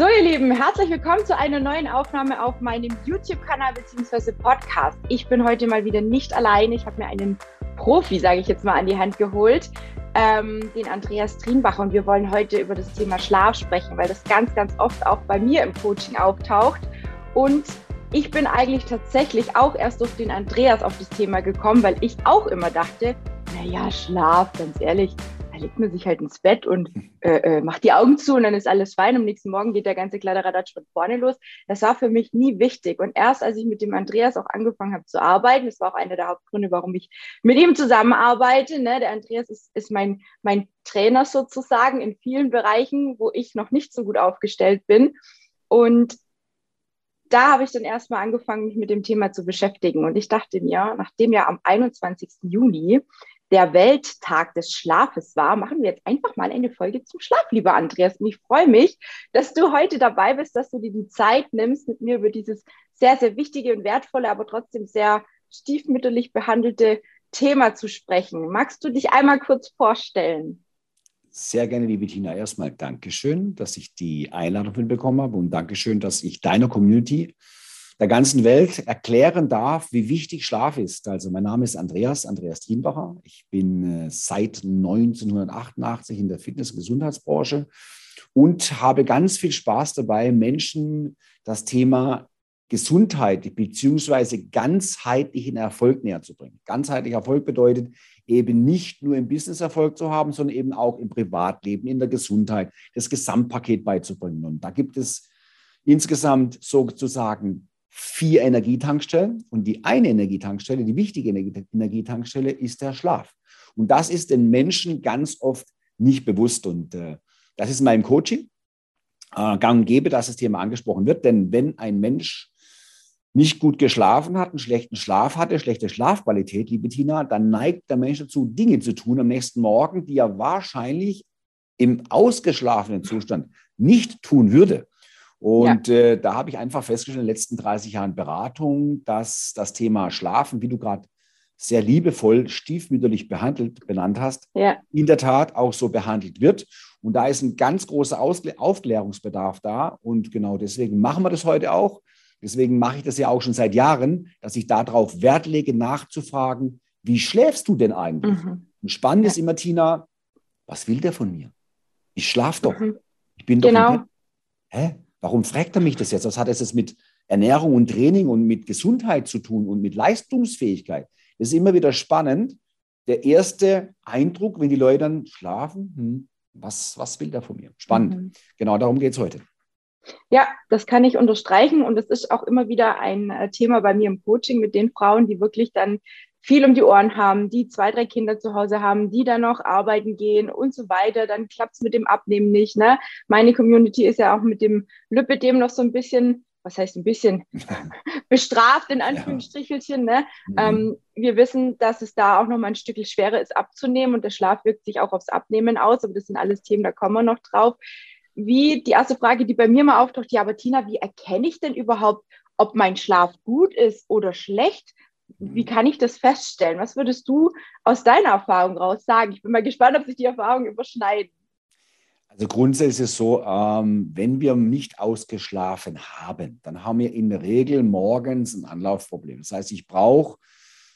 So, ihr Lieben, herzlich willkommen zu einer neuen Aufnahme auf meinem YouTube-Kanal bzw. Podcast. Ich bin heute mal wieder nicht alleine. Ich habe mir einen Profi, sage ich jetzt mal, an die Hand geholt, ähm, den Andreas Trienbach. Und wir wollen heute über das Thema Schlaf sprechen, weil das ganz, ganz oft auch bei mir im Coaching auftaucht. Und ich bin eigentlich tatsächlich auch erst durch den Andreas auf das Thema gekommen, weil ich auch immer dachte, naja, Schlaf, ganz ehrlich, legt man sich halt ins Bett und äh, äh, macht die Augen zu und dann ist alles fein. Am nächsten Morgen geht der ganze Kladderadatsch von vorne los. Das war für mich nie wichtig. Und erst als ich mit dem Andreas auch angefangen habe zu arbeiten, das war auch einer der Hauptgründe, warum ich mit ihm zusammenarbeite. Ne? Der Andreas ist, ist mein, mein Trainer sozusagen in vielen Bereichen, wo ich noch nicht so gut aufgestellt bin. Und da habe ich dann erstmal angefangen, mich mit dem Thema zu beschäftigen. Und ich dachte mir, nachdem ja am 21. Juni der Welttag des Schlafes war, machen wir jetzt einfach mal eine Folge zum Schlaf, lieber Andreas. Und ich freue mich, dass du heute dabei bist, dass du dir die Zeit nimmst, mit mir über dieses sehr, sehr wichtige und wertvolle, aber trotzdem sehr stiefmütterlich behandelte Thema zu sprechen. Magst du dich einmal kurz vorstellen? Sehr gerne, liebe Tina. Erstmal Dankeschön, dass ich die Einladung bekommen habe und Dankeschön, dass ich deiner Community der ganzen Welt erklären darf, wie wichtig Schlaf ist. Also mein Name ist Andreas, Andreas Thienbacher. Ich bin äh, seit 1988 in der Fitness- und Gesundheitsbranche und habe ganz viel Spaß dabei, Menschen das Thema Gesundheit beziehungsweise ganzheitlichen Erfolg näher zu bringen. Ganzheitlicher Erfolg bedeutet eben nicht nur im Business Erfolg zu haben, sondern eben auch im Privatleben, in der Gesundheit, das Gesamtpaket beizubringen. Und da gibt es insgesamt sozusagen vier Energietankstellen und die eine Energietankstelle, die wichtige Energietankstelle ist der Schlaf. Und das ist den Menschen ganz oft nicht bewusst. Und äh, das ist in meinem Coaching äh, gang und gäbe, dass das Thema angesprochen wird. Denn wenn ein Mensch nicht gut geschlafen hat, einen schlechten Schlaf hatte, schlechte Schlafqualität, liebe Tina, dann neigt der Mensch dazu, Dinge zu tun am nächsten Morgen, die er wahrscheinlich im ausgeschlafenen Zustand nicht tun würde. Und ja. äh, da habe ich einfach festgestellt in den letzten 30 Jahren Beratung, dass das Thema Schlafen, wie du gerade sehr liebevoll stiefmütterlich behandelt, benannt hast, ja. in der Tat auch so behandelt wird. Und da ist ein ganz großer Ausklä Aufklärungsbedarf da. Und genau deswegen machen wir das heute auch. Deswegen mache ich das ja auch schon seit Jahren, dass ich darauf Wert lege, nachzufragen, wie schläfst du denn eigentlich? Mhm. Und spannend ja. ist immer, Tina, was will der von mir? Ich schlaf doch. Mhm. Ich bin doch genau. Hä? Warum fragt er mich das jetzt? Was hat es jetzt mit Ernährung und Training und mit Gesundheit zu tun und mit Leistungsfähigkeit? Das ist immer wieder spannend. Der erste Eindruck, wenn die Leute dann schlafen, hm, was, was will der von mir? Spannend. Mhm. Genau darum geht es heute. Ja, das kann ich unterstreichen und es ist auch immer wieder ein äh, Thema bei mir im Coaching mit den Frauen, die wirklich dann viel um die Ohren haben, die zwei, drei Kinder zu Hause haben, die dann noch arbeiten gehen und so weiter, dann klappt es mit dem Abnehmen nicht. Ne? Meine Community ist ja auch mit dem Lipidem noch so ein bisschen, was heißt ein bisschen, bestraft in Anführungsstrichelchen. Ne? Mhm. Ähm, wir wissen, dass es da auch noch mal ein Stück schwerer ist abzunehmen und der Schlaf wirkt sich auch aufs Abnehmen aus, aber das sind alles Themen, da kommen wir noch drauf. Wie die erste Frage, die bei mir mal auftaucht, ja, aber Tina, wie erkenne ich denn überhaupt, ob mein Schlaf gut ist oder schlecht? Wie kann ich das feststellen? Was würdest du aus deiner Erfahrung raus sagen? Ich bin mal gespannt, ob sich die Erfahrungen überschneiden. Also grundsätzlich ist es so, ähm, wenn wir nicht ausgeschlafen haben, dann haben wir in der Regel morgens ein Anlaufproblem. Das heißt, ich brauche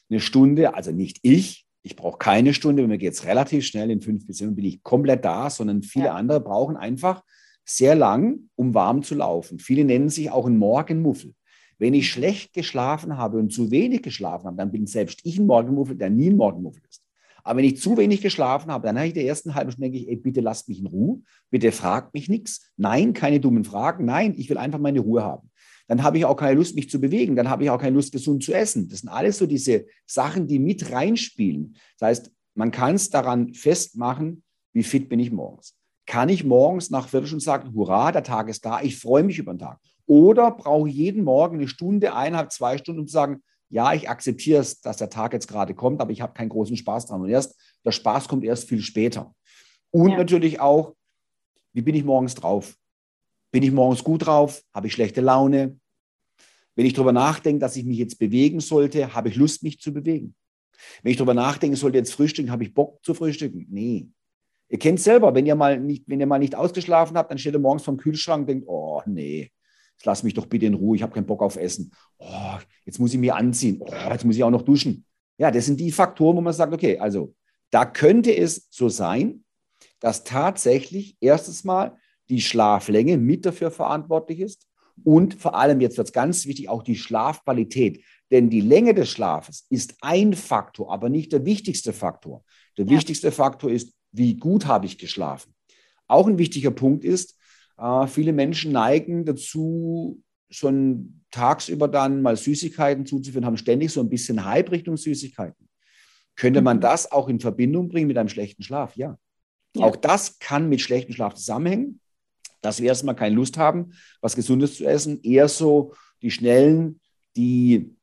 eine Stunde, also nicht ich, ich brauche keine Stunde, bei mir geht es relativ schnell, in fünf bis sieben bin ich komplett da, sondern viele ja. andere brauchen einfach sehr lang, um warm zu laufen. Viele nennen sich auch ein Morgenmuffel. Wenn ich schlecht geschlafen habe und zu wenig geschlafen habe, dann bin selbst ich ein Morgenmuffel, der nie ein Morgenmuffel ist. Aber wenn ich zu wenig geschlafen habe, dann habe ich der ersten halben Stunde, denke ich, ey, bitte lasst mich in Ruhe, bitte fragt mich nichts. Nein, keine dummen Fragen. Nein, ich will einfach meine Ruhe haben. Dann habe ich auch keine Lust, mich zu bewegen. Dann habe ich auch keine Lust, gesund zu essen. Das sind alles so diese Sachen, die mit reinspielen. Das heißt, man kann es daran festmachen, wie fit bin ich morgens. Kann ich morgens nach Viertelstunde sagen, hurra, der Tag ist da, ich freue mich über den Tag. Oder brauche ich jeden Morgen eine Stunde, eineinhalb, zwei Stunden, um zu sagen, ja, ich akzeptiere es, dass der Tag jetzt gerade kommt, aber ich habe keinen großen Spaß dran. Und erst, der Spaß kommt erst viel später. Und ja. natürlich auch, wie bin ich morgens drauf? Bin ich morgens gut drauf? Habe ich schlechte Laune? Wenn ich darüber nachdenke, dass ich mich jetzt bewegen sollte, habe ich Lust, mich zu bewegen? Wenn ich darüber nachdenke, sollte jetzt frühstücken, habe ich Bock zu frühstücken? Nee. Ihr kennt es selber, wenn ihr mal nicht, wenn ihr mal nicht ausgeschlafen habt, dann steht ihr morgens vom Kühlschrank und denkt, oh nee, lass mich doch bitte in Ruhe, ich habe keinen Bock auf Essen. Oh, jetzt muss ich mir anziehen. Oh, jetzt muss ich auch noch duschen. Ja, das sind die Faktoren, wo man sagt, okay, also da könnte es so sein, dass tatsächlich erstens mal die Schlaflänge mit dafür verantwortlich ist und vor allem, jetzt wird es ganz wichtig, auch die Schlafqualität. Denn die Länge des Schlafes ist ein Faktor, aber nicht der wichtigste Faktor. Der ja. wichtigste Faktor ist, wie gut habe ich geschlafen. Auch ein wichtiger Punkt ist, äh, viele Menschen neigen dazu, schon tagsüber dann mal Süßigkeiten zuzuführen, haben ständig so ein bisschen Hype Richtung Süßigkeiten. Könnte man mhm. das auch in Verbindung bringen mit einem schlechten Schlaf? Ja. ja. Auch das kann mit schlechtem Schlaf zusammenhängen, dass wir erstmal keine Lust haben, was Gesundes zu essen, eher so die schnellen, die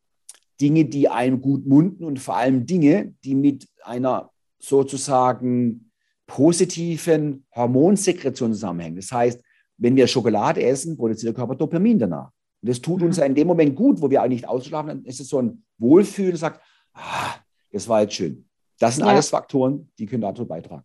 Dinge, die einem gut munden und vor allem Dinge, die mit einer sozusagen positiven Hormonsekretion zusammenhängen. Das heißt, wenn wir Schokolade essen, produziert der Körper Dopamin danach. Und das tut uns mhm. in dem Moment gut, wo wir eigentlich nicht ausschlafen, dann ist es so ein Wohlfühlen, sagt, ah, das war jetzt schön. Das sind ja. alles Faktoren, die können dazu beitragen.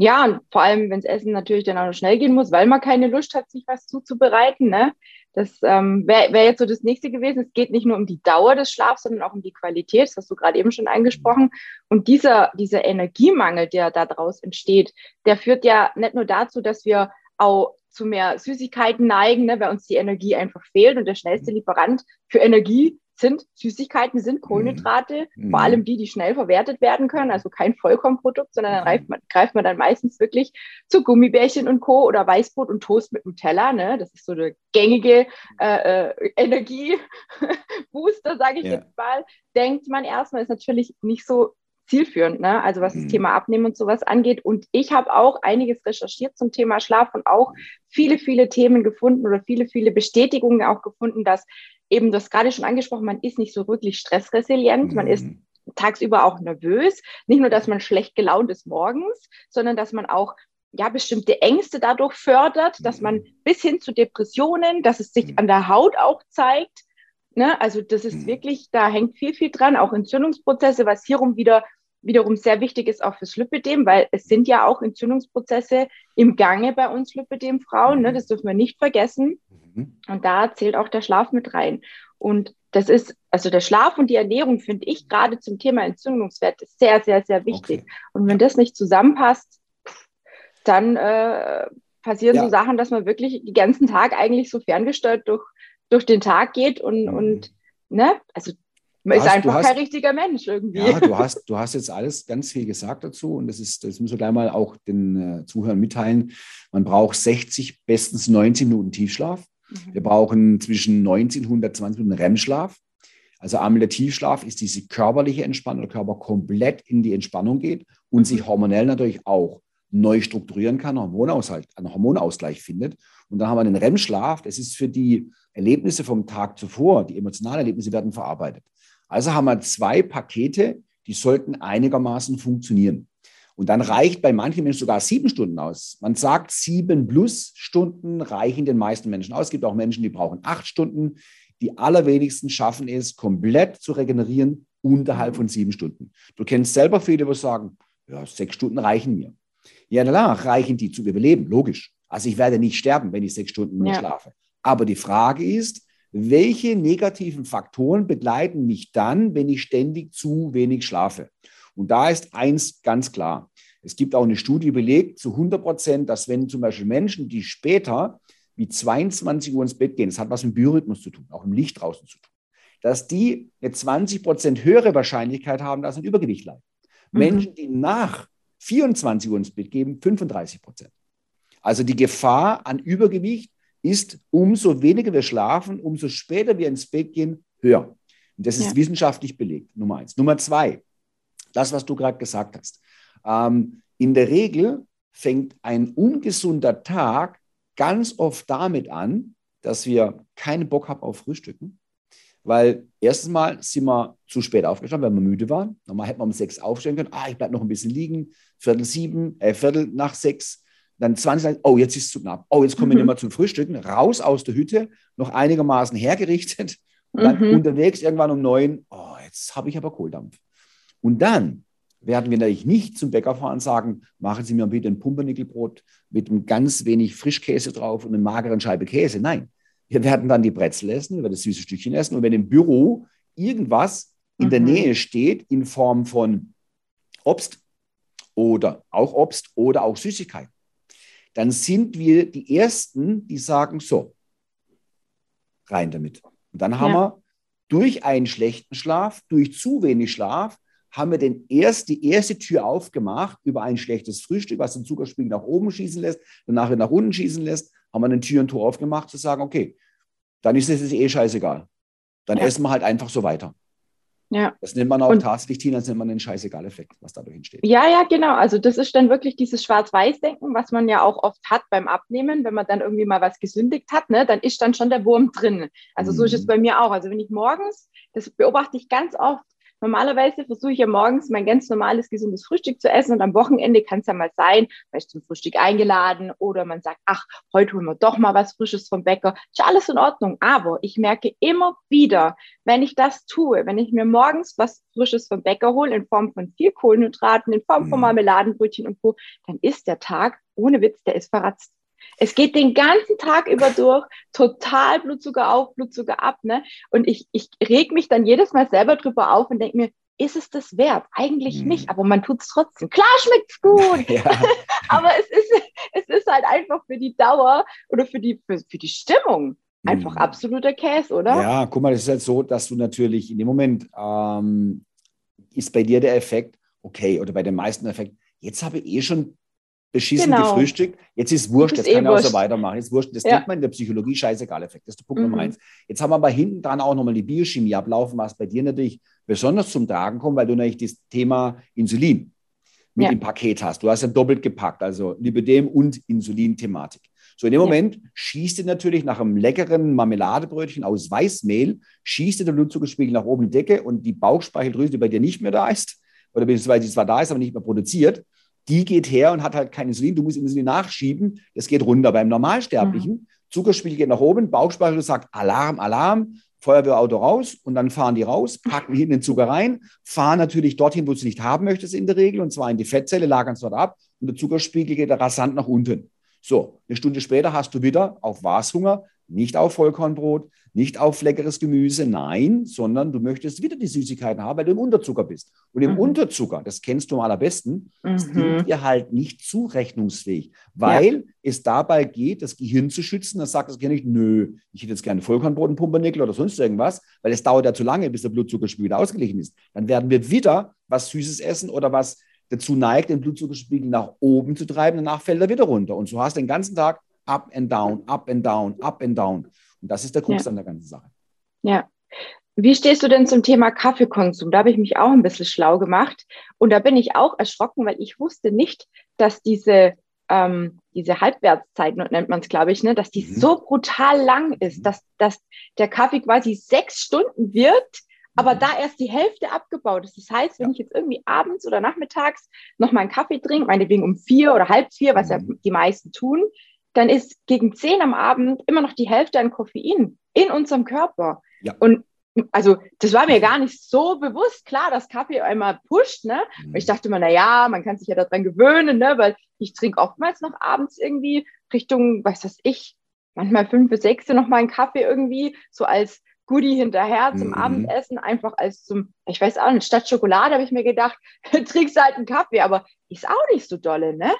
Ja, und vor allem, wenn das Essen natürlich dann auch noch schnell gehen muss, weil man keine Lust hat, sich was zuzubereiten. Ne? Das ähm, wäre wär jetzt so das nächste gewesen. Es geht nicht nur um die Dauer des Schlafs, sondern auch um die Qualität. Das hast du gerade eben schon angesprochen. Und dieser, dieser Energiemangel, der daraus entsteht, der führt ja nicht nur dazu, dass wir auch zu mehr Süßigkeiten neigen, ne, weil uns die Energie einfach fehlt. Und der schnellste Lieferant für Energie sind Süßigkeiten, sind Kohlenhydrate, mhm. vor allem die, die schnell verwertet werden können, also kein Vollkornprodukt, sondern dann greift man, greift man dann meistens wirklich zu Gummibärchen und Co. oder Weißbrot und Toast mit Nutella. Ne? Das ist so der gängige äh, äh, Energiebooster, sage ich ja. jetzt mal. Denkt man erstmal, ist natürlich nicht so zielführend, ne? also was das mhm. Thema Abnehmen und sowas angeht. Und ich habe auch einiges recherchiert zum Thema Schlaf und auch viele, viele Themen gefunden oder viele, viele Bestätigungen auch gefunden, dass eben das gerade schon angesprochen, man ist nicht so wirklich stressresilient, mhm. man ist mhm. tagsüber auch nervös. Nicht nur, dass man schlecht gelaunt ist morgens, sondern dass man auch ja, bestimmte Ängste dadurch fördert, dass man mhm. bis hin zu Depressionen, dass es sich mhm. an der Haut auch zeigt. Ne? Also das ist wirklich, da hängt viel, viel dran, auch Entzündungsprozesse, was hierum wieder wiederum sehr wichtig ist auch fürs Lipidem, weil es sind ja auch Entzündungsprozesse im Gange bei uns Lipidem-Frauen, ne? das dürfen wir nicht vergessen. Mhm. Und da zählt auch der Schlaf mit rein. Und das ist, also der Schlaf und die Ernährung finde ich gerade zum Thema Entzündungswerte sehr, sehr, sehr wichtig. Okay. Und wenn das nicht zusammenpasst, dann äh, passieren ja. so Sachen, dass man wirklich den ganzen Tag eigentlich so ferngesteuert durch, durch den Tag geht und, mhm. und ne, also man ist hast, einfach hast, kein richtiger Mensch irgendwie. Ja, du hast, du hast jetzt alles ganz viel gesagt dazu und das ist, das müssen wir gleich mal auch den äh, Zuhörern mitteilen. Man braucht 60, bestens 90 Minuten Tiefschlaf. Mhm. Wir brauchen zwischen 19 und 120 Minuten REM-Schlaf. Also einmal der Tiefschlaf ist diese körperliche Entspannung, der Körper komplett in die Entspannung geht und sich hormonell natürlich auch neu strukturieren kann, Hormonaushalt, einen Hormonausgleich findet. Und dann haben wir den REM-Schlaf, das ist für die Erlebnisse vom Tag zuvor, die emotionalen Erlebnisse werden verarbeitet. Also haben wir zwei Pakete, die sollten einigermaßen funktionieren. Und dann reicht bei manchen Menschen sogar sieben Stunden aus. Man sagt, sieben plus Stunden reichen den meisten Menschen aus. Es gibt auch Menschen, die brauchen acht Stunden. Die allerwenigsten schaffen es, komplett zu regenerieren unterhalb von sieben Stunden. Du kennst selber viele, die sagen, ja, sechs Stunden reichen mir. Ja, danach reichen die zu überleben, logisch. Also ich werde nicht sterben, wenn ich sechs Stunden nur ja. schlafe. Aber die Frage ist, welche negativen Faktoren begleiten mich dann, wenn ich ständig zu wenig schlafe? Und da ist eins ganz klar. Es gibt auch eine Studie belegt zu 100 Prozent, dass wenn zum Beispiel Menschen, die später wie 22 Uhr ins Bett gehen, das hat was mit Biorhythmus zu tun, auch im Licht draußen zu tun, dass die eine 20 Prozent höhere Wahrscheinlichkeit haben, dass sie ein Übergewicht leiden. Mhm. Menschen, die nach 24 Uhr ins Bett gehen, 35 Prozent. Also die Gefahr an Übergewicht ist, umso weniger wir schlafen, umso später wir ins Bett gehen, höher. Und das ist ja. wissenschaftlich belegt, Nummer eins. Nummer zwei, das, was du gerade gesagt hast. Ähm, in der Regel fängt ein ungesunder Tag ganz oft damit an, dass wir keinen Bock haben auf Frühstücken. Weil erstens mal sind wir zu spät aufgestanden, weil wir müde waren. Normal hätten wir um sechs aufstehen können. Ah, ich bleibe noch ein bisschen liegen. Viertel sieben, äh, Viertel nach sechs dann 20, oh, jetzt ist es zu knapp. Oh, jetzt kommen mhm. wir nicht mehr zum Frühstücken. Raus aus der Hütte, noch einigermaßen hergerichtet. Und dann mhm. unterwegs irgendwann um neun, oh, jetzt habe ich aber Kohldampf. Und dann werden wir natürlich nicht zum Bäcker fahren und sagen, machen Sie mir bitte ein Pumpernickelbrot mit einem ganz wenig Frischkäse drauf und einer mageren Scheibe Käse. Nein, wir werden dann die Brezel essen, wir werden das süße Stückchen essen und wenn im Büro irgendwas in mhm. der Nähe steht in Form von Obst oder auch Obst oder auch Süßigkeit, dann sind wir die Ersten, die sagen, so, rein damit. Und dann haben ja. wir durch einen schlechten Schlaf, durch zu wenig Schlaf, haben wir den erst, die erste Tür aufgemacht über ein schlechtes Frühstück, was den Zuckerspiegel nach oben schießen lässt, danach nach unten schießen lässt, haben wir eine Tür und Tor aufgemacht, zu sagen, okay, dann ist es eh scheißegal. Dann ja. essen wir halt einfach so weiter. Ja. Das nennt man auch und, tatsächlich, Tina, das nennt man den Scheißegal-Effekt, was dadurch entsteht. Ja, ja, genau. Also das ist dann wirklich dieses Schwarz-Weiß-Denken, was man ja auch oft hat beim Abnehmen, wenn man dann irgendwie mal was gesündigt hat, ne, dann ist dann schon der Wurm drin. Also mhm. so ist es mhm. bei mir auch. Also wenn ich morgens, das beobachte ich ganz oft, Normalerweise versuche ich ja morgens mein ganz normales, gesundes Frühstück zu essen und am Wochenende kann es ja mal sein, vielleicht zum Frühstück eingeladen oder man sagt, ach, heute holen wir doch mal was Frisches vom Bäcker. Ist alles in Ordnung. Aber ich merke immer wieder, wenn ich das tue, wenn ich mir morgens was Frisches vom Bäcker hole in Form von viel Kohlenhydraten, in Form von mhm. Marmeladenbrötchen und Co., dann ist der Tag, ohne Witz, der ist verratzt. Es geht den ganzen Tag über durch, total Blutzucker auf, Blutzucker ab. Ne? Und ich, ich reg mich dann jedes Mal selber drüber auf und denke mir, ist es das wert? Eigentlich mhm. nicht, aber man tut es trotzdem. Klar schmeckt es gut, ja. aber es ist, es ist halt einfach für die Dauer oder für die, für, für die Stimmung einfach mhm. absoluter Käse, oder? Ja, guck mal, es ist halt so, dass du natürlich in dem Moment ähm, ist bei dir der Effekt, okay, oder bei den meisten Effekt, jetzt habe ich eh schon beschissen genau. gefrühstückt. Jetzt ist wurscht, jetzt eh kann er auch so weitermachen. Jetzt wurscht. Das ja. nennt man in der Psychologie scheißegal Effekt. Das ist der Punkt mhm. Nummer eins. Jetzt haben wir aber hinten dran auch nochmal die Biochemie ablaufen, was bei dir natürlich besonders zum Tragen kommt, weil du natürlich das Thema Insulin mit ja. im Paket hast. Du hast ja doppelt gepackt, also Lipidem und Insulin-Thematik. So in dem Moment ja. schießt dir natürlich nach einem leckeren Marmeladebrötchen aus Weißmehl, schießt dir der Blutzuckerspiegel nach oben in die Decke und die Bauchspeicheldrüse, die bei dir nicht mehr da ist, oder beziehungsweise die zwar da ist, aber nicht mehr produziert, die geht her und hat halt kein Insulin. Du musst Insulin nachschieben. Das geht runter. Beim Normalsterblichen, mhm. Zuckerspiegel geht nach oben, Bauchspeichel sagt Alarm, Alarm, Feuerwehrauto raus und dann fahren die raus, packen hinten den Zucker rein, fahren natürlich dorthin, wo du es nicht haben möchtest in der Regel, und zwar in die Fettzelle, lagern es dort ab und der Zuckerspiegel geht rasant nach unten. So, eine Stunde später hast du wieder auf Washunger, nicht auf Vollkornbrot, nicht auf leckeres Gemüse, nein, sondern du möchtest wieder die Süßigkeiten haben, weil du im Unterzucker bist. Und im mhm. Unterzucker, das kennst du am allerbesten, mhm. sind wir halt nicht zurechnungsfähig, weil ja. es dabei geht, das Gehirn zu schützen. Das sagt das Gehirn nicht, nö, ich hätte jetzt gerne Vollkornbrot und Pumpernickel oder sonst irgendwas, weil es dauert ja zu lange, bis der Blutzuckerspiegel ausgeglichen ist. Dann werden wir wieder was Süßes essen oder was dazu neigt, den Blutzuckerspiegel nach oben zu treiben, danach fällt er wieder runter. Und so hast du den ganzen Tag up and down, up and down, up and down. Und das ist der Krux ja. an der ganzen Sache. Ja. Wie stehst du denn zum Thema Kaffeekonsum? Da habe ich mich auch ein bisschen schlau gemacht. Und da bin ich auch erschrocken, weil ich wusste nicht, dass diese, ähm, diese Halbwertszeit, nennt man es, glaube ich, ne, dass die mhm. so brutal lang ist, dass, dass der Kaffee quasi sechs Stunden wirkt, aber mhm. da erst die Hälfte abgebaut ist. Das heißt, wenn ja. ich jetzt irgendwie abends oder nachmittags noch mal einen Kaffee trinke, meinetwegen um vier oder halb vier, was mhm. ja die meisten tun, dann ist gegen zehn am Abend immer noch die Hälfte an Koffein in unserem Körper. Ja. Und also das war mir gar nicht so bewusst. Klar, dass Kaffee einmal pusht, ne? Mhm. Ich dachte immer, na ja, man kann sich ja daran gewöhnen, ne? Weil ich trinke oftmals noch abends irgendwie Richtung, was weiß ich, manchmal fünf bis sechs noch mal einen Kaffee irgendwie, so als Goodie hinterher zum mhm. Abendessen, einfach als zum, ich weiß auch nicht, statt Schokolade habe ich mir gedacht, trinkst halt einen Kaffee, aber ist auch nicht so dolle, ne?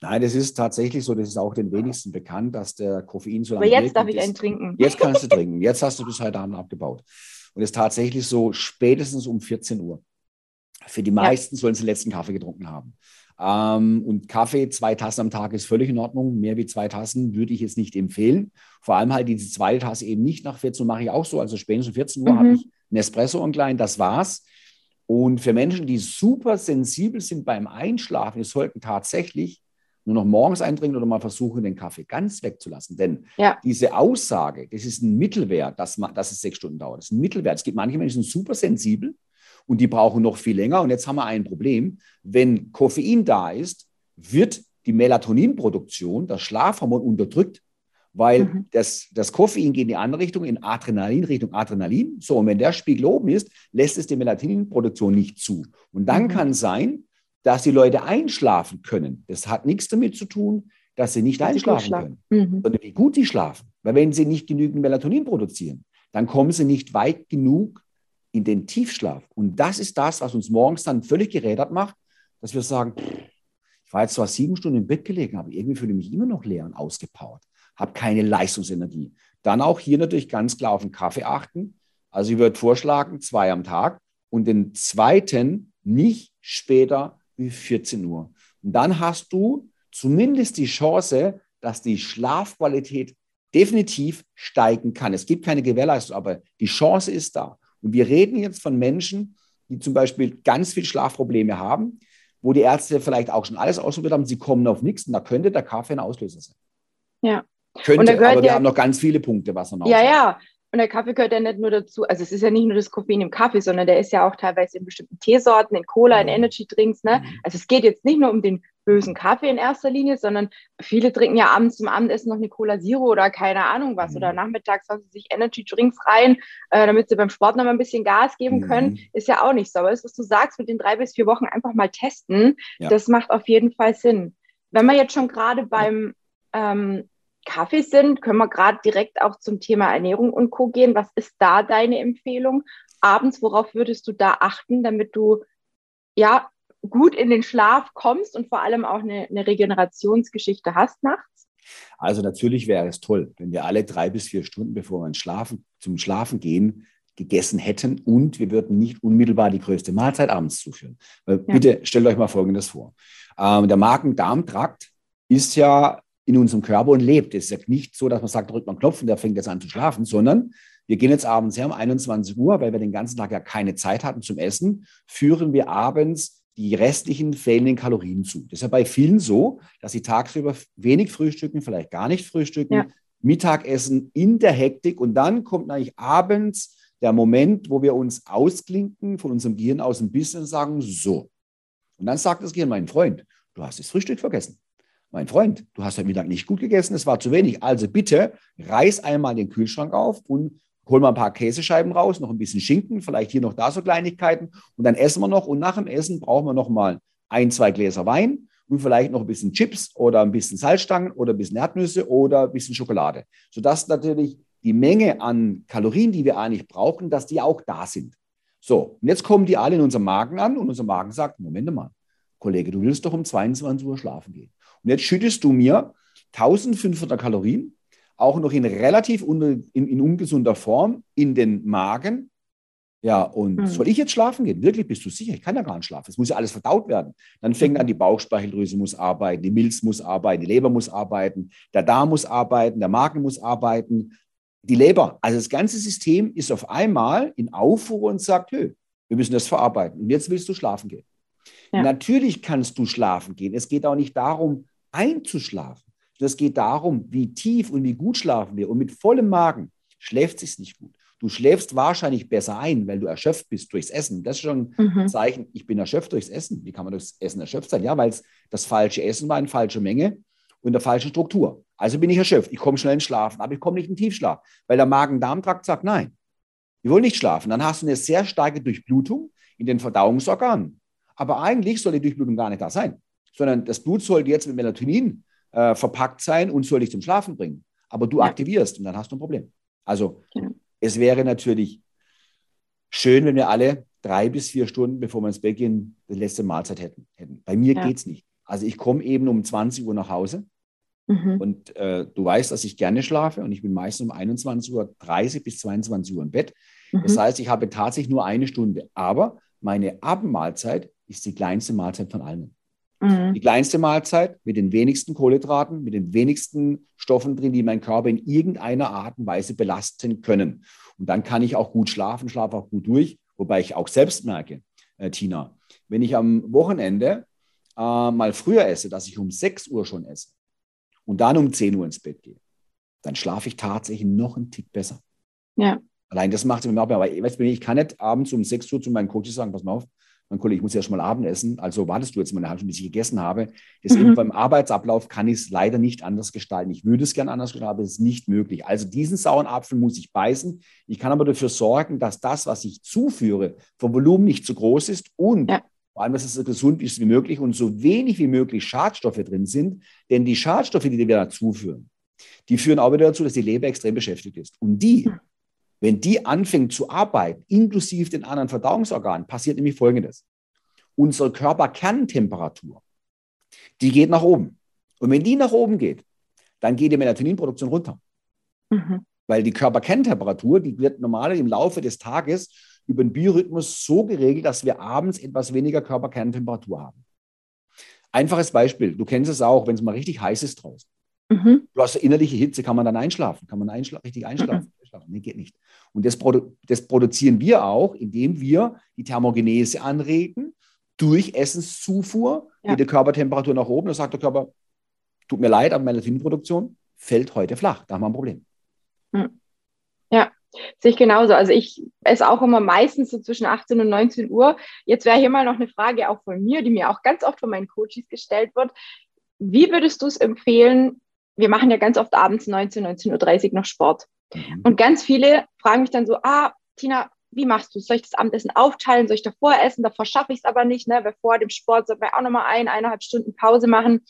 Nein, das ist tatsächlich so, das ist auch den wenigsten bekannt, dass der Koffein so lange Aber jetzt darf ich einen trinken. Jetzt kannst du trinken. Jetzt hast du bis heute Abend abgebaut. Und es ist tatsächlich so, spätestens um 14 Uhr. Für die meisten ja. sollen sie den letzten Kaffee getrunken haben. Ähm, und Kaffee, zwei Tassen am Tag ist völlig in Ordnung. Mehr wie zwei Tassen würde ich jetzt nicht empfehlen. Vor allem halt diese zweite Tasse eben nicht nach 14 Uhr mache ich auch so. Also spätestens um 14 Uhr mhm. habe ich ein Espresso und klein, das war's. Und für Menschen, die super sensibel sind beim Einschlafen, die sollten tatsächlich nur noch morgens eintrinken oder mal versuchen, den Kaffee ganz wegzulassen. Denn ja. diese Aussage, das ist ein Mittelwert, dass, dass es sechs Stunden dauert. Das ist ein Mittelwert. Es gibt manche Menschen, die sind super sensibel und die brauchen noch viel länger. Und jetzt haben wir ein Problem. Wenn Koffein da ist, wird die Melatoninproduktion, das Schlafhormon, unterdrückt, weil mhm. das, das Koffein geht in die andere Richtung, in Adrenalin, Richtung Adrenalin. So, und wenn der Spiegel oben ist, lässt es die Melatoninproduktion nicht zu. Und dann mhm. kann es sein, dass die Leute einschlafen können. Das hat nichts damit zu tun, dass sie nicht dass einschlafen können, mhm. sondern wie gut sie schlafen. Weil wenn sie nicht genügend Melatonin produzieren, dann kommen sie nicht weit genug in den Tiefschlaf. Und das ist das, was uns morgens dann völlig gerädert macht, dass wir sagen, ich war jetzt zwar sieben Stunden im Bett gelegen, aber irgendwie fühle ich mich immer noch leer und ausgepowert, habe keine Leistungsenergie. Dann auch hier natürlich ganz klar auf den Kaffee achten. Also ich würde vorschlagen, zwei am Tag und den zweiten nicht später wie 14 Uhr. Und dann hast du zumindest die Chance, dass die Schlafqualität definitiv steigen kann. Es gibt keine Gewährleistung, aber die Chance ist da. Und wir reden jetzt von Menschen, die zum Beispiel ganz viel Schlafprobleme haben, wo die Ärzte vielleicht auch schon alles ausprobiert haben, sie kommen auf nichts und da könnte der Kaffee ein Auslöser sein. Ja. Könnte, aber wir haben noch ganz viele Punkte, was noch Ja, ja. Und der Kaffee gehört ja nicht nur dazu, also es ist ja nicht nur das Koffein im Kaffee, sondern der ist ja auch teilweise in bestimmten Teesorten, in Cola, in Energy Drinks. Ne? Mhm. Also es geht jetzt nicht nur um den bösen Kaffee in erster Linie, sondern viele trinken ja abends zum Abendessen noch eine Cola Zero oder keine Ahnung was. Mhm. Oder nachmittags haben sie sich Energy Drinks rein, äh, damit sie beim Sport noch mal ein bisschen Gas geben mhm. können. Ist ja auch nicht so. Aber das, was du sagst, mit den drei bis vier Wochen einfach mal testen, ja. das macht auf jeden Fall Sinn. Wenn wir jetzt schon gerade beim ähm, Kaffee sind, können wir gerade direkt auch zum Thema Ernährung und Co. gehen. Was ist da deine Empfehlung? Abends, worauf würdest du da achten, damit du ja gut in den Schlaf kommst und vor allem auch eine, eine Regenerationsgeschichte hast nachts? Also natürlich wäre es toll, wenn wir alle drei bis vier Stunden, bevor wir schlafen, zum Schlafen gehen, gegessen hätten und wir würden nicht unmittelbar die größte Mahlzeit abends zuführen. Ja. Bitte stellt euch mal Folgendes vor. Ähm, der Magen-Darm-Trakt ist ja in unserem Körper und lebt. Es ist ja nicht so, dass man sagt, drückt man einen Knopf und der fängt jetzt an zu schlafen, sondern wir gehen jetzt abends her um 21 Uhr, weil wir den ganzen Tag ja keine Zeit hatten zum Essen, führen wir abends die restlichen fehlenden Kalorien zu. Das ist ja bei vielen so, dass sie tagsüber wenig frühstücken, vielleicht gar nicht frühstücken, ja. Mittagessen in der Hektik und dann kommt eigentlich abends der Moment, wo wir uns ausklinken von unserem Gehirn aus ein bisschen und sagen, so. Und dann sagt das Gehirn, mein Freund, du hast das Frühstück vergessen mein Freund, du hast heute Mittag nicht gut gegessen, es war zu wenig. Also bitte reiß einmal den Kühlschrank auf und hol mal ein paar Käsescheiben raus, noch ein bisschen Schinken, vielleicht hier noch da so Kleinigkeiten und dann essen wir noch und nach dem Essen brauchen wir noch mal ein, zwei Gläser Wein und vielleicht noch ein bisschen Chips oder ein bisschen Salzstangen oder ein bisschen Erdnüsse oder ein bisschen Schokolade, sodass natürlich die Menge an Kalorien, die wir eigentlich brauchen, dass die auch da sind. So, und jetzt kommen die alle in unserem Magen an und unser Magen sagt, Moment mal, Kollege, du willst doch um 22 Uhr schlafen gehen. Und jetzt schüttest du mir 1500 Kalorien, auch noch in relativ in, in ungesunder Form, in den Magen. Ja, und mhm. soll ich jetzt schlafen gehen? Wirklich, bist du sicher? Ich kann ja gar nicht schlafen. Es muss ja alles verdaut werden. Dann fängt mhm. an, die Bauchspeicheldrüse muss arbeiten, die Milz muss arbeiten, die Leber muss arbeiten, der Darm muss arbeiten, der Magen muss arbeiten, die Leber. Also das ganze System ist auf einmal in Aufruhr und sagt, Hö, wir müssen das verarbeiten. Und jetzt willst du schlafen gehen. Ja. Natürlich kannst du schlafen gehen. Es geht auch nicht darum, einzuschlafen. Es geht darum, wie tief und wie gut schlafen wir. Und mit vollem Magen schläft es sich nicht gut. Du schläfst wahrscheinlich besser ein, weil du erschöpft bist durchs Essen. Das ist schon mhm. ein Zeichen, ich bin erschöpft durchs Essen. Wie kann man durchs Essen erschöpft sein? Ja, weil das falsche Essen war in falscher Menge und der falschen Struktur. Also bin ich erschöpft. Ich komme schnell ins Schlafen, aber ich komme nicht in Tiefschlaf, weil der Magen-Darm-Trakt sagt, nein, ich will nicht schlafen. Dann hast du eine sehr starke Durchblutung in den Verdauungsorganen. Aber eigentlich soll die Durchblutung gar nicht da sein sondern das Blut sollte jetzt mit Melatonin äh, verpackt sein und soll dich zum Schlafen bringen. Aber du ja. aktivierst und dann hast du ein Problem. Also ja. es wäre natürlich schön, wenn wir alle drei bis vier Stunden, bevor wir ins Bett gehen, die letzte Mahlzeit hätten. hätten. Bei mir ja. geht es nicht. Also ich komme eben um 20 Uhr nach Hause mhm. und äh, du weißt, dass ich gerne schlafe und ich bin meistens um 21.30 Uhr bis 22 Uhr im Bett. Mhm. Das heißt, ich habe tatsächlich nur eine Stunde. Aber meine Abendmahlzeit ist die kleinste Mahlzeit von allen. Mhm. Die kleinste Mahlzeit mit den wenigsten Kohlenhydraten, mit den wenigsten Stoffen drin, die meinen Körper in irgendeiner Art und Weise belasten können. Und dann kann ich auch gut schlafen, schlafe auch gut durch, wobei ich auch selbst merke, äh, Tina, wenn ich am Wochenende äh, mal früher esse, dass ich um 6 Uhr schon esse und dann um 10 Uhr ins Bett gehe, dann schlafe ich tatsächlich noch einen Tick besser. Ja. Allein das macht es mir auch, aber ich kann nicht abends um 6 Uhr zu meinem Coach sagen, pass mal auf, mein Kollege, ich muss erst mal Abendessen, also wartest du jetzt mal eine halbe Stunde, bis ich gegessen habe. Deswegen mhm. beim Arbeitsablauf kann ich es leider nicht anders gestalten. Ich würde es gerne anders gestalten, aber es ist nicht möglich. Also diesen sauren Apfel muss ich beißen. Ich kann aber dafür sorgen, dass das, was ich zuführe, vom Volumen nicht zu groß ist und ja. vor allem, dass es so gesund ist wie möglich und so wenig wie möglich Schadstoffe drin sind. Denn die Schadstoffe, die wir da zuführen, die führen auch wieder dazu, dass die Leber extrem beschäftigt ist. Und die hm. Wenn die anfängt zu arbeiten, inklusive den anderen Verdauungsorganen, passiert nämlich Folgendes. Unsere Körperkerntemperatur, die geht nach oben. Und wenn die nach oben geht, dann geht die Melatoninproduktion runter. Mhm. Weil die Körperkerntemperatur, die wird normal im Laufe des Tages über den Biorhythmus so geregelt, dass wir abends etwas weniger Körperkerntemperatur haben. Einfaches Beispiel, du kennst es auch, wenn es mal richtig heiß ist draußen. Mhm. Du hast innerliche Hitze, kann man dann einschlafen? Kann man einschla richtig einschlafen? Mhm. Nee, geht nicht. Und das, produ das produzieren wir auch, indem wir die Thermogenese anregen durch Essenszufuhr, ja. geht die Körpertemperatur nach oben. Dann sagt der Körper, tut mir leid, aber meine Melatoninproduktion fällt heute flach. Da haben wir ein Problem. Hm. Ja, sehe ich genauso. Also ich esse auch immer meistens so zwischen 18 und 19 Uhr. Jetzt wäre hier mal noch eine Frage auch von mir, die mir auch ganz oft von meinen Coaches gestellt wird. Wie würdest du es empfehlen? Wir machen ja ganz oft abends 19, 19.30 Uhr noch Sport. Mhm. Und ganz viele fragen mich dann so, ah, Tina, wie machst du Soll ich das Abendessen aufteilen? Soll ich davor essen? Davor schaffe ich es aber nicht, ne? Weil vor dem Sport sollten wir auch nochmal ein, eineinhalb Stunden Pause machen.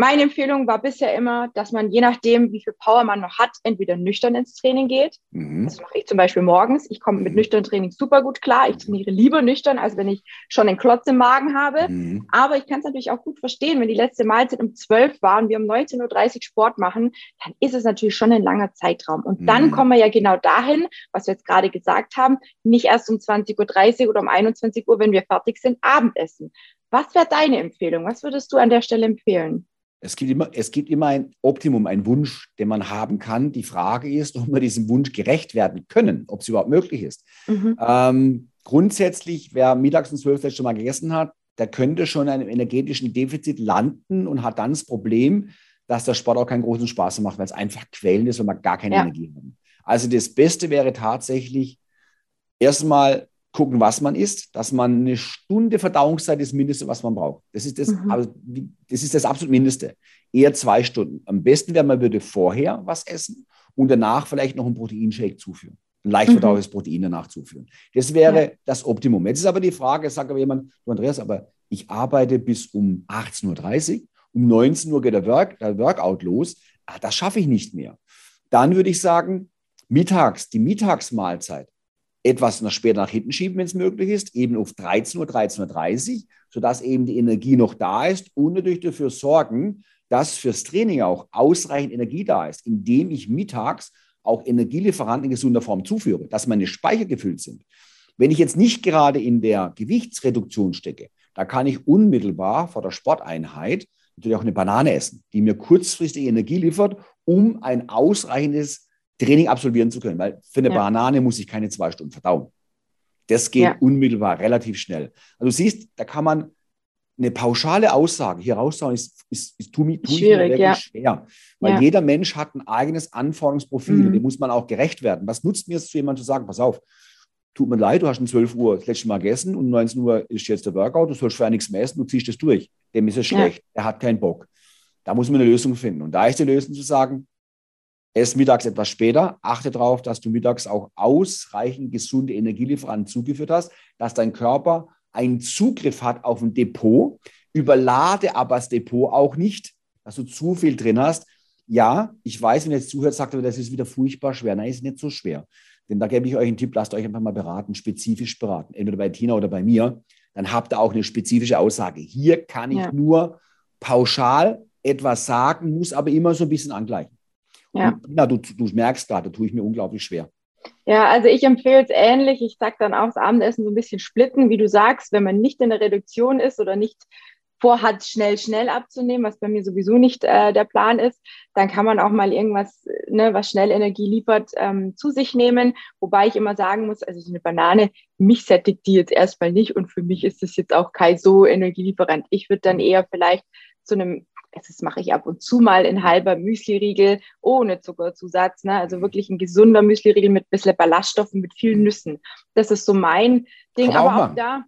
Meine Empfehlung war bisher immer, dass man je nachdem, wie viel Power man noch hat, entweder nüchtern ins Training geht. Mhm. Das mache ich zum Beispiel morgens. Ich komme mit mhm. nüchternen Training super gut klar. Ich trainiere lieber nüchtern, als wenn ich schon einen Klotz im Magen habe. Mhm. Aber ich kann es natürlich auch gut verstehen, wenn die letzte Mahlzeit um 12 war und wir um 19.30 Uhr Sport machen, dann ist es natürlich schon ein langer Zeitraum. Und dann mhm. kommen wir ja genau dahin, was wir jetzt gerade gesagt haben, nicht erst um 20.30 Uhr oder um 21 Uhr, wenn wir fertig sind, Abendessen. Was wäre deine Empfehlung? Was würdest du an der Stelle empfehlen? Es gibt, immer, es gibt immer ein Optimum, einen Wunsch, den man haben kann. Die Frage ist, ob wir diesem Wunsch gerecht werden können, ob es überhaupt möglich ist. Mhm. Ähm, grundsätzlich, wer mittags um 12 schon mal gegessen hat, der könnte schon in einem energetischen Defizit landen und hat dann das Problem, dass der Sport auch keinen großen Spaß macht, weil es einfach quälend ist, wenn man gar keine ja. Energie hat. Also das Beste wäre tatsächlich erstmal gucken, was man isst, dass man eine Stunde Verdauungszeit ist das Mindeste, was man braucht. Das ist das, mhm. also, das ist das absolut Mindeste. Eher zwei Stunden. Am besten wäre, man würde vorher was essen und danach vielleicht noch einen Proteinshake zuführen. Ein leicht verdauliches mhm. Protein danach zuführen. Das wäre ja. das Optimum. Jetzt ist aber die Frage, sagt aber jemand, du Andreas, aber ich arbeite bis um 18.30 Uhr, um 19 Uhr geht der, Work, der Workout los. Ah, das schaffe ich nicht mehr. Dann würde ich sagen, mittags, die Mittagsmahlzeit etwas nach später nach hinten schieben, wenn es möglich ist, eben auf 13 Uhr, 13.30 Uhr, sodass eben die Energie noch da ist und natürlich dafür sorgen, dass fürs Training auch ausreichend Energie da ist, indem ich mittags auch Energielieferanten in gesunder Form zuführe, dass meine Speicher gefüllt sind. Wenn ich jetzt nicht gerade in der Gewichtsreduktion stecke, da kann ich unmittelbar vor der Sporteinheit natürlich auch eine Banane essen, die mir kurzfristig Energie liefert, um ein ausreichendes Training absolvieren zu können, weil für eine ja. Banane muss ich keine zwei Stunden verdauen. Das geht ja. unmittelbar, relativ schnell. Also du siehst, da kann man eine pauschale Aussage hier raushauen, ist, ist, ist tu, tu Schwierig, wirklich ja. schwer. Weil jeder Mensch hat ein eigenes Anforderungsprofil, mhm. dem muss man auch gerecht werden. Was nutzt mir es zu jemandem zu sagen, pass auf, tut mir leid, du hast um 12 Uhr das letzte Mal gegessen und um 19 Uhr ist jetzt der Workout, du sollst vorher nichts mehr essen, du ziehst das durch. Dem ist es schlecht, ja. er hat keinen Bock. Da muss man eine Lösung finden. Und da ist die Lösung zu sagen, Ess mittags etwas später. Achte darauf, dass du mittags auch ausreichend gesunde Energielieferanten zugeführt hast, dass dein Körper einen Zugriff hat auf ein Depot. Überlade aber das Depot auch nicht, dass du zu viel drin hast. Ja, ich weiß, wenn ihr jetzt zuhört, sagt ihr, das ist wieder furchtbar schwer. Nein, ist nicht so schwer. Denn da gebe ich euch einen Tipp, lasst euch einfach mal beraten, spezifisch beraten, entweder bei Tina oder bei mir. Dann habt ihr auch eine spezifische Aussage. Hier kann ich ja. nur pauschal etwas sagen, muss aber immer so ein bisschen angleichen. Ja. Na, du, du merkst gerade, da tue ich mir unglaublich schwer. Ja, also ich empfehle es ähnlich. Ich sage dann auch das Abendessen so ein bisschen splitten, wie du sagst, wenn man nicht in der Reduktion ist oder nicht vorhat, schnell, schnell abzunehmen, was bei mir sowieso nicht äh, der Plan ist, dann kann man auch mal irgendwas, ne, was schnell Energie liefert, ähm, zu sich nehmen. Wobei ich immer sagen muss, also so eine Banane, mich sättigt die jetzt erstmal nicht und für mich ist das jetzt auch kein so Energielieferant. Ich würde dann eher vielleicht zu einem das mache ich ab und zu mal in halber Müsliriegel ohne Zuckerzusatz. Ne? Also wirklich ein gesunder Müsliriegel mit ein bisschen Ballaststoffen, mit vielen Nüssen. Das ist so mein Ding. Aber auch, Da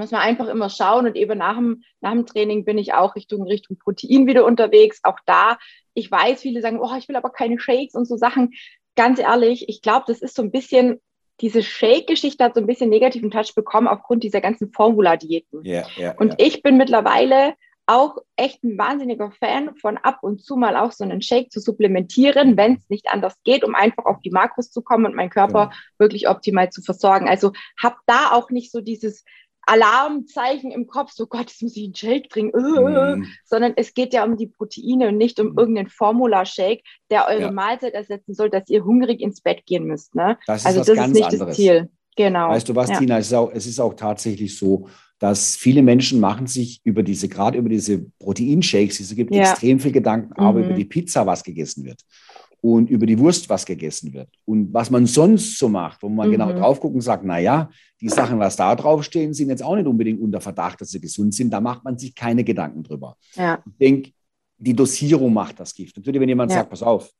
muss man einfach immer schauen und eben nach dem, nach dem Training bin ich auch Richtung, Richtung Protein wieder unterwegs. Auch da, ich weiß, viele sagen, oh, ich will aber keine Shakes und so Sachen. Ganz ehrlich, ich glaube, das ist so ein bisschen, diese Shake-Geschichte hat so ein bisschen negativen Touch bekommen aufgrund dieser ganzen Formula-Diäten. Yeah, yeah, und yeah. ich bin mittlerweile auch echt ein wahnsinniger Fan von ab und zu mal auch so einen Shake zu supplementieren, wenn es nicht anders geht, um einfach auf die Makros zu kommen und meinen Körper genau. wirklich optimal zu versorgen. Also hab da auch nicht so dieses Alarmzeichen im Kopf, so Gott, jetzt muss ich einen Shake trinken, äh, mm. sondern es geht ja um die Proteine und nicht um mm. irgendeinen Formula-Shake, der eure ja. Mahlzeit ersetzen soll, dass ihr hungrig ins Bett gehen müsst. Ne? Das ist also das ist nicht anderes. das Ziel. Genau. Weißt du was, ja. Tina, es ist, auch, es ist auch tatsächlich so, dass viele Menschen machen sich über diese, gerade über diese Proteinshakes, es gibt ja. extrem viel Gedanken, aber mhm. über die Pizza, was gegessen wird und über die Wurst, was gegessen wird und was man sonst so macht, wo man genau mhm. genau drauf guckt und sagt, na ja, die Sachen, was da draufstehen, sind jetzt auch nicht unbedingt unter Verdacht, dass sie gesund sind. Da macht man sich keine Gedanken drüber. Ja. Ich denke, die Dosierung macht das Gift. Natürlich, wenn jemand ja. sagt, pass auf,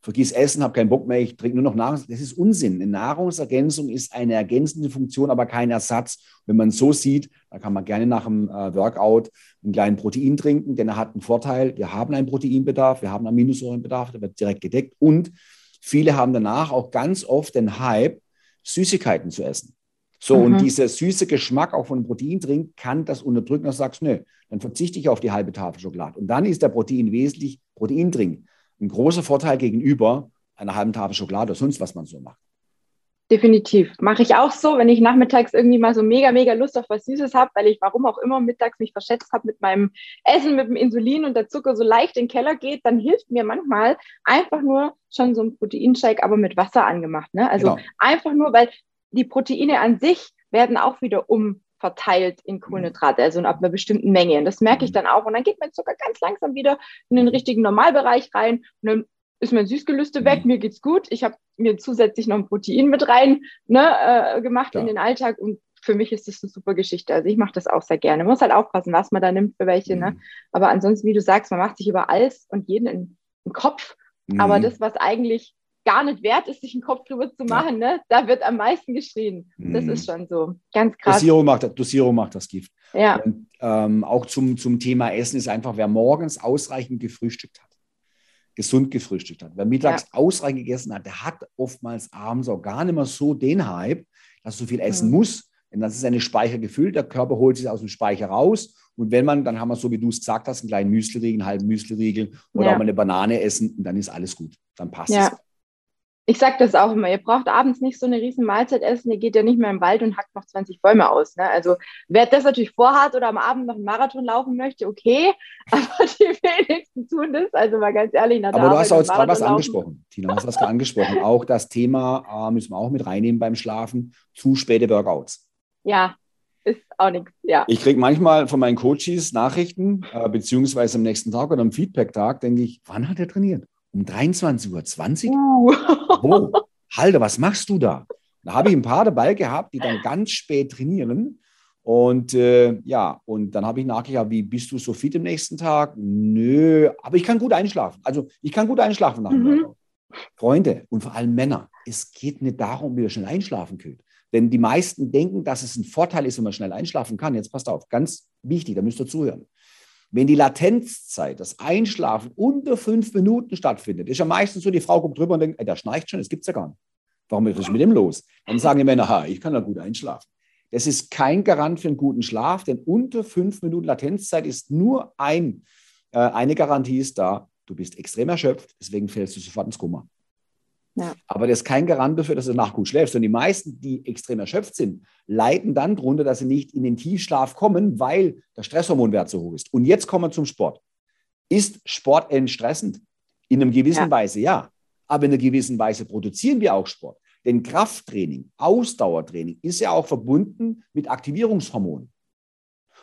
vergiss Essen, habe keinen Bock mehr, ich trinke nur noch Nahrung. Das ist Unsinn. Eine Nahrungsergänzung ist eine ergänzende Funktion, aber kein Ersatz. Wenn man so sieht, dann kann man gerne nach dem äh, Workout einen kleinen Protein trinken, denn er hat einen Vorteil. Wir haben einen Proteinbedarf, wir haben einen Aminosäurenbedarf, der wird direkt gedeckt. Und viele haben danach auch ganz oft den Hype, Süßigkeiten zu essen. So, mhm. und dieser süße Geschmack auch von Proteindrink kann das unterdrücken, dass du sagst, nö, dann verzichte ich auf die halbe Tafel Schokolade. Und dann ist der Protein wesentlich Proteindrink ein großer Vorteil gegenüber einer halben Tafel Schokolade oder sonst was man so macht. Definitiv. Mache ich auch so, wenn ich nachmittags irgendwie mal so mega, mega Lust auf was Süßes habe, weil ich warum auch immer mittags mich verschätzt habe mit meinem Essen, mit dem Insulin und der Zucker so leicht in den Keller geht, dann hilft mir manchmal einfach nur schon so ein Proteinshake, aber mit Wasser angemacht. Ne? Also genau. einfach nur, weil die Proteine an sich werden auch wieder um verteilt in Kohlenhydrate, also ab einer bestimmten Menge. Und das merke ich mhm. dann auch. Und dann geht mein Zucker ganz langsam wieder in den richtigen Normalbereich rein. Und dann ist mein Süßgelüste weg, mhm. mir geht's gut. Ich habe mir zusätzlich noch ein Protein mit rein ne, äh, gemacht ja. in den Alltag und für mich ist das eine super Geschichte. Also ich mache das auch sehr gerne. Man muss halt aufpassen, was man da nimmt für welche. Ne? Mhm. Ne? Aber ansonsten, wie du sagst, man macht sich über alles und jeden in, in Kopf. Mhm. Aber das, was eigentlich gar nicht wert ist, sich einen Kopf drüber zu machen, ja. ne? da wird am meisten geschrien. Das mhm. ist schon so. Ganz krass. Dosierung macht, Dosierung macht das Gift. Ja. Und, ähm, auch zum, zum Thema Essen ist einfach, wer morgens ausreichend gefrühstückt hat, gesund gefrühstückt hat, wer mittags ja. ausreichend gegessen hat, der hat oftmals abends auch gar nicht mehr so den Hype, dass so viel essen mhm. muss. Denn dann ist seine Speicher gefüllt, der Körper holt sich aus dem Speicher raus. Und wenn man, dann haben wir so, wie du es gesagt hast, einen kleinen Müsliriegel, einen halben Müsliriegel oder ja. auch mal eine Banane essen und dann ist alles gut. Dann passt ja. es ich sage das auch immer, ihr braucht abends nicht so eine riesen Mahlzeit essen, ihr geht ja nicht mehr im Wald und hackt noch 20 Bäume aus. Ne? Also wer das natürlich vorhat oder am Abend noch einen Marathon laufen möchte, okay, aber die wenigsten tun das, also mal ganz ehrlich. Aber du hast auch jetzt gerade was angesprochen, Tina, du hast was angesprochen. Auch das Thema äh, müssen wir auch mit reinnehmen beim Schlafen, zu späte Workouts. Ja, ist auch nichts, ja. Ich kriege manchmal von meinen Coaches Nachrichten, äh, beziehungsweise am nächsten Tag oder am Feedback-Tag, denke ich, wann hat er trainiert? Um 23.20 Uhr. Uh. Oh, Halter, was machst du da? Da habe ich ein paar dabei gehabt, die dann ganz spät trainieren. Und äh, ja, und dann habe ich nachgedacht, wie bist du so fit am nächsten Tag? Nö, aber ich kann gut einschlafen. Also ich kann gut einschlafen nach mhm. Freunde und vor allem Männer, es geht nicht darum, wie ihr schnell einschlafen könnt. Denn die meisten denken, dass es ein Vorteil ist, wenn man schnell einschlafen kann. Jetzt passt auf, ganz wichtig, da müsst ihr zuhören. Wenn die Latenzzeit, das Einschlafen unter fünf Minuten stattfindet, ist ja meistens so, die Frau kommt drüber und denkt, ey, der schnarcht schon, das gibt es ja gar nicht. Warum ist mit dem los? Dann sagen die Männer, ha, ich kann ja gut einschlafen. Das ist kein Garant für einen guten Schlaf, denn unter fünf Minuten Latenzzeit ist nur ein, äh, eine Garantie ist da, du bist extrem erschöpft, deswegen fällst du sofort ins Kummer. Ja. Aber das ist kein Garant dafür, dass du danach gut schläfst. Und die meisten, die extrem erschöpft sind, leiden dann darunter, dass sie nicht in den Tiefschlaf kommen, weil der Stresshormonwert so hoch ist. Und jetzt kommen wir zum Sport. Ist Sport entstressend? In einer gewissen ja. Weise ja. Aber in einer gewissen Weise produzieren wir auch Sport. Denn Krafttraining, Ausdauertraining ist ja auch verbunden mit Aktivierungshormonen.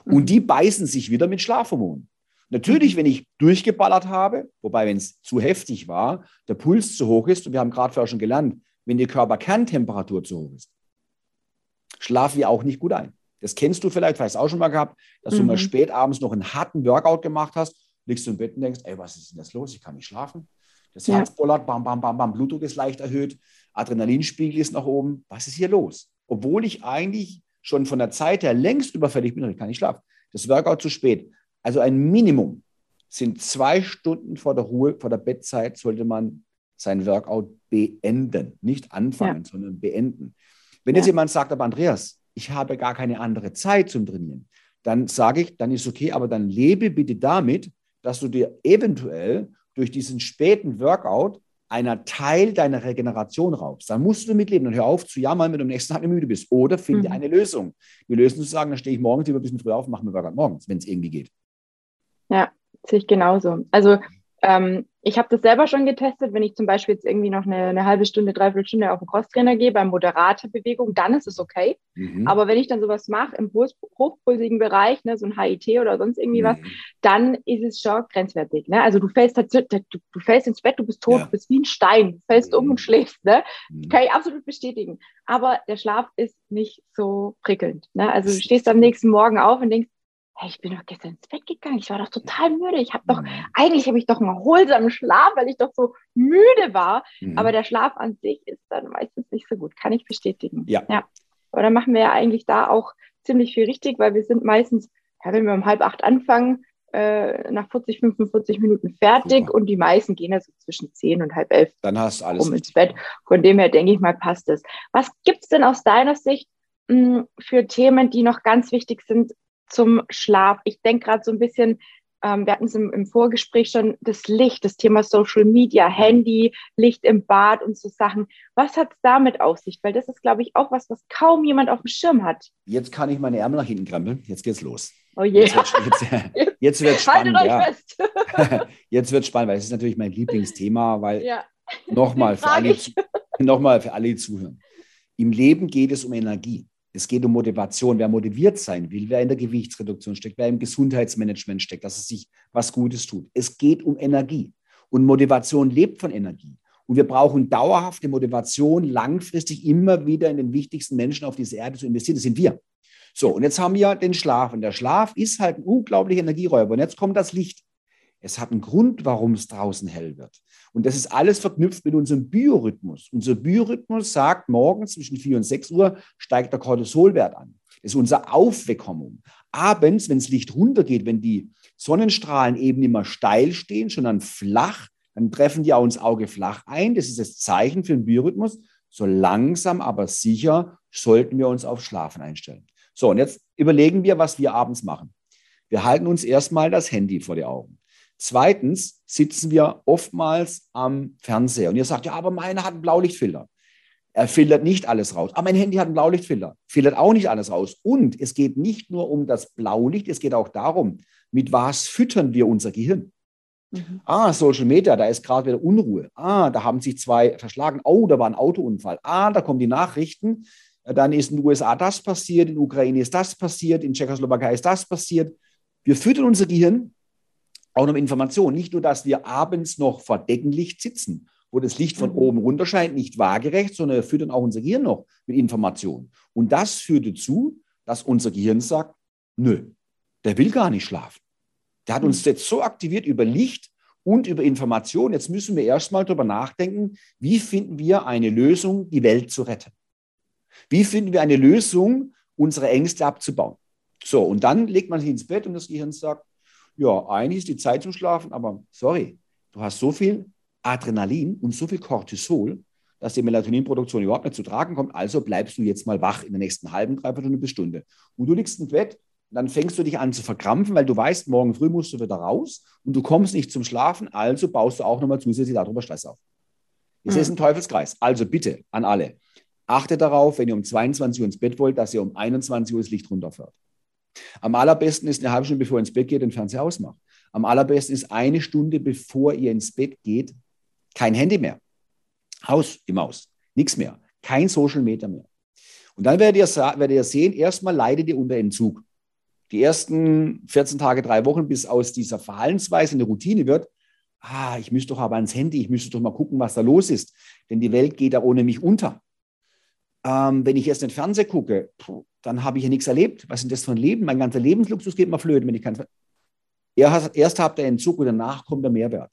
Und mhm. die beißen sich wieder mit Schlafhormonen. Natürlich, mhm. wenn ich durchgeballert habe, wobei, wenn es zu heftig war, der Puls zu hoch ist, und wir haben gerade vorher schon gelernt, wenn die Körperkerntemperatur zu hoch ist, schlafen wir auch nicht gut ein. Das kennst du vielleicht, vielleicht auch schon mal gehabt, dass mhm. du mal mhm. spät abends noch einen harten Workout gemacht hast, liegst du im Bett und denkst, ey, was ist denn das los? Ich kann nicht schlafen. Das Herz bollert, bam, bam, bam, bam, Blutdruck ist leicht erhöht, Adrenalinspiegel ist nach oben. Was ist hier los? Obwohl ich eigentlich schon von der Zeit her längst überfällig bin, ich kann nicht schlafen. Das Workout zu spät. Also ein Minimum sind zwei Stunden vor der Ruhe, vor der Bettzeit sollte man sein Workout beenden. Nicht anfangen, ja. sondern beenden. Wenn ja. jetzt jemand sagt, aber Andreas, ich habe gar keine andere Zeit zum Trainieren, dann sage ich, dann ist okay, aber dann lebe bitte damit, dass du dir eventuell durch diesen späten Workout einer Teil deiner Regeneration raubst. Dann musst du mitleben und hör auf zu jammern, wenn du am nächsten Tag müde bist. Oder finde mhm. eine Lösung. Die Lösung zu sagen, dann stehe ich morgens lieber ein bisschen früher auf und mache mir Workout morgens, wenn es irgendwie geht. Ja, sehe ich genauso. Also ähm, ich habe das selber schon getestet, wenn ich zum Beispiel jetzt irgendwie noch eine, eine halbe Stunde, dreiviertel Stunde auf den Crosstrainer gehe, bei moderater Bewegung, dann ist es okay. Mhm. Aber wenn ich dann sowas mache im hochpulsigen Bereich, ne, so ein HIT oder sonst irgendwie mhm. was, dann ist es schon grenzwertig. Ne? Also du fällst, du, du fällst ins Bett, du bist tot, ja. du bist wie ein Stein, du fällst mhm. um und schläfst. Ne? Mhm. Kann ich absolut bestätigen. Aber der Schlaf ist nicht so prickelnd. Ne? Also du stehst am nächsten Morgen auf und denkst, hey, ich bin doch gestern ins Bett gegangen, ich war doch total müde. Ich habe doch, mhm. eigentlich habe ich doch einen erholsamen Schlaf, weil ich doch so müde war. Mhm. Aber der Schlaf an sich ist dann meistens nicht so gut, kann ich bestätigen. Ja. ja. Aber dann machen wir ja eigentlich da auch ziemlich viel richtig, weil wir sind meistens, ja, wenn wir um halb acht anfangen, äh, nach 40, 45 Minuten fertig Super. und die meisten gehen also zwischen 10 und halb elf dann hast du alles um ins Bett. Von dem her denke ich mal, passt es. Was gibt es denn aus deiner Sicht mh, hm, für Themen, die noch ganz wichtig sind, zum Schlaf. Ich denke gerade so ein bisschen, ähm, wir hatten es im, im, Vorgespräch schon, das Licht, das Thema Social Media, Handy, Licht im Bad und so Sachen. Was hat es damit auf sich? Weil das ist, glaube ich, auch was, was kaum jemand auf dem Schirm hat. Jetzt kann ich meine Ärmel nach hinten krempeln. Jetzt geht's los. Oh je. Jetzt wird, jetzt, jetzt wird spannend. Ja. jetzt wird spannend, weil es ist natürlich mein Lieblingsthema, weil ja. nochmal für, alle, noch für alle, die zuhören. Im Leben geht es um Energie. Es geht um Motivation. Wer motiviert sein will, wer in der Gewichtsreduktion steckt, wer im Gesundheitsmanagement steckt, dass es sich was Gutes tut. Es geht um Energie. Und Motivation lebt von Energie. Und wir brauchen dauerhafte Motivation, langfristig immer wieder in den wichtigsten Menschen auf dieser Erde zu investieren. Das sind wir. So, und jetzt haben wir den Schlaf. Und der Schlaf ist halt ein unglaublicher Energieräuber. Und jetzt kommt das Licht. Es hat einen Grund, warum es draußen hell wird. Und das ist alles verknüpft mit unserem Biorhythmus. Unser Biorhythmus sagt, morgens zwischen 4 und 6 Uhr steigt der Cortisolwert an. Das ist unser Aufweckhormon. Abends, wenn das Licht runtergeht, wenn die Sonnenstrahlen eben immer steil stehen, sondern flach, dann treffen die auch ins Auge flach ein. Das ist das Zeichen für den Biorhythmus. So langsam, aber sicher sollten wir uns auf Schlafen einstellen. So, und jetzt überlegen wir, was wir abends machen. Wir halten uns erstmal das Handy vor die Augen. Zweitens sitzen wir oftmals am Fernseher und ihr sagt, ja, aber meiner hat einen Blaulichtfilter. Er filtert nicht alles raus. Aber mein Handy hat einen Blaulichtfilter. Filtert auch nicht alles raus. Und es geht nicht nur um das Blaulicht, es geht auch darum, mit was füttern wir unser Gehirn. Mhm. Ah, Social Media, da ist gerade wieder Unruhe. Ah, da haben sich zwei verschlagen. Oh, da war ein Autounfall. Ah, da kommen die Nachrichten. Dann ist in den USA das passiert, in der Ukraine ist das passiert, in Tschechoslowakei ist das passiert. Wir füttern unser Gehirn auch noch Information. Nicht nur, dass wir abends noch vor Deckenlicht sitzen, wo das Licht von mhm. oben runter scheint, nicht waagerecht, sondern wir füttern auch unser Gehirn noch mit Information. Und das führt dazu, dass unser Gehirn sagt, nö, der will gar nicht schlafen. Der hat uns mhm. jetzt so aktiviert über Licht und über Information. Jetzt müssen wir erstmal darüber nachdenken, wie finden wir eine Lösung, die Welt zu retten? Wie finden wir eine Lösung, unsere Ängste abzubauen? So, und dann legt man sich ins Bett und das Gehirn sagt, ja, eigentlich ist die Zeit zum Schlafen, aber sorry, du hast so viel Adrenalin und so viel Cortisol, dass die Melatoninproduktion überhaupt nicht zu tragen kommt. Also bleibst du jetzt mal wach in der nächsten halben, dreiviertel Stunde bis Stunde. Und du liegst im Bett, dann fängst du dich an zu verkrampfen, weil du weißt, morgen früh musst du wieder raus und du kommst nicht zum Schlafen, also baust du auch nochmal zusätzlich darüber Stress auf. Das mhm. ist ein Teufelskreis. Also bitte an alle, achtet darauf, wenn ihr um 22 Uhr ins Bett wollt, dass ihr um 21 Uhr das Licht runterfährt. Am allerbesten ist eine halbe Stunde, bevor ihr ins Bett geht, den Fernseher ausmacht. Am allerbesten ist eine Stunde, bevor ihr ins Bett geht, kein Handy mehr. Haus im Haus. Nichts mehr. Kein Social Media mehr. Und dann werdet ihr, werdet ihr sehen, erstmal leidet ihr unter Entzug. Die ersten 14 Tage, drei Wochen, bis aus dieser Verhaltensweise eine Routine wird, ah, ich müsste doch aber ans Handy, ich müsste doch mal gucken, was da los ist. Denn die Welt geht da ohne mich unter. Ähm, wenn ich erst den Fernseher gucke, dann habe ich ja nichts erlebt. Was ist denn das für ein Leben? Mein ganzer Lebensluxus geht mal flöten, wenn ich kein. Erst, erst habt ihr Entzug und danach kommt der Mehrwert.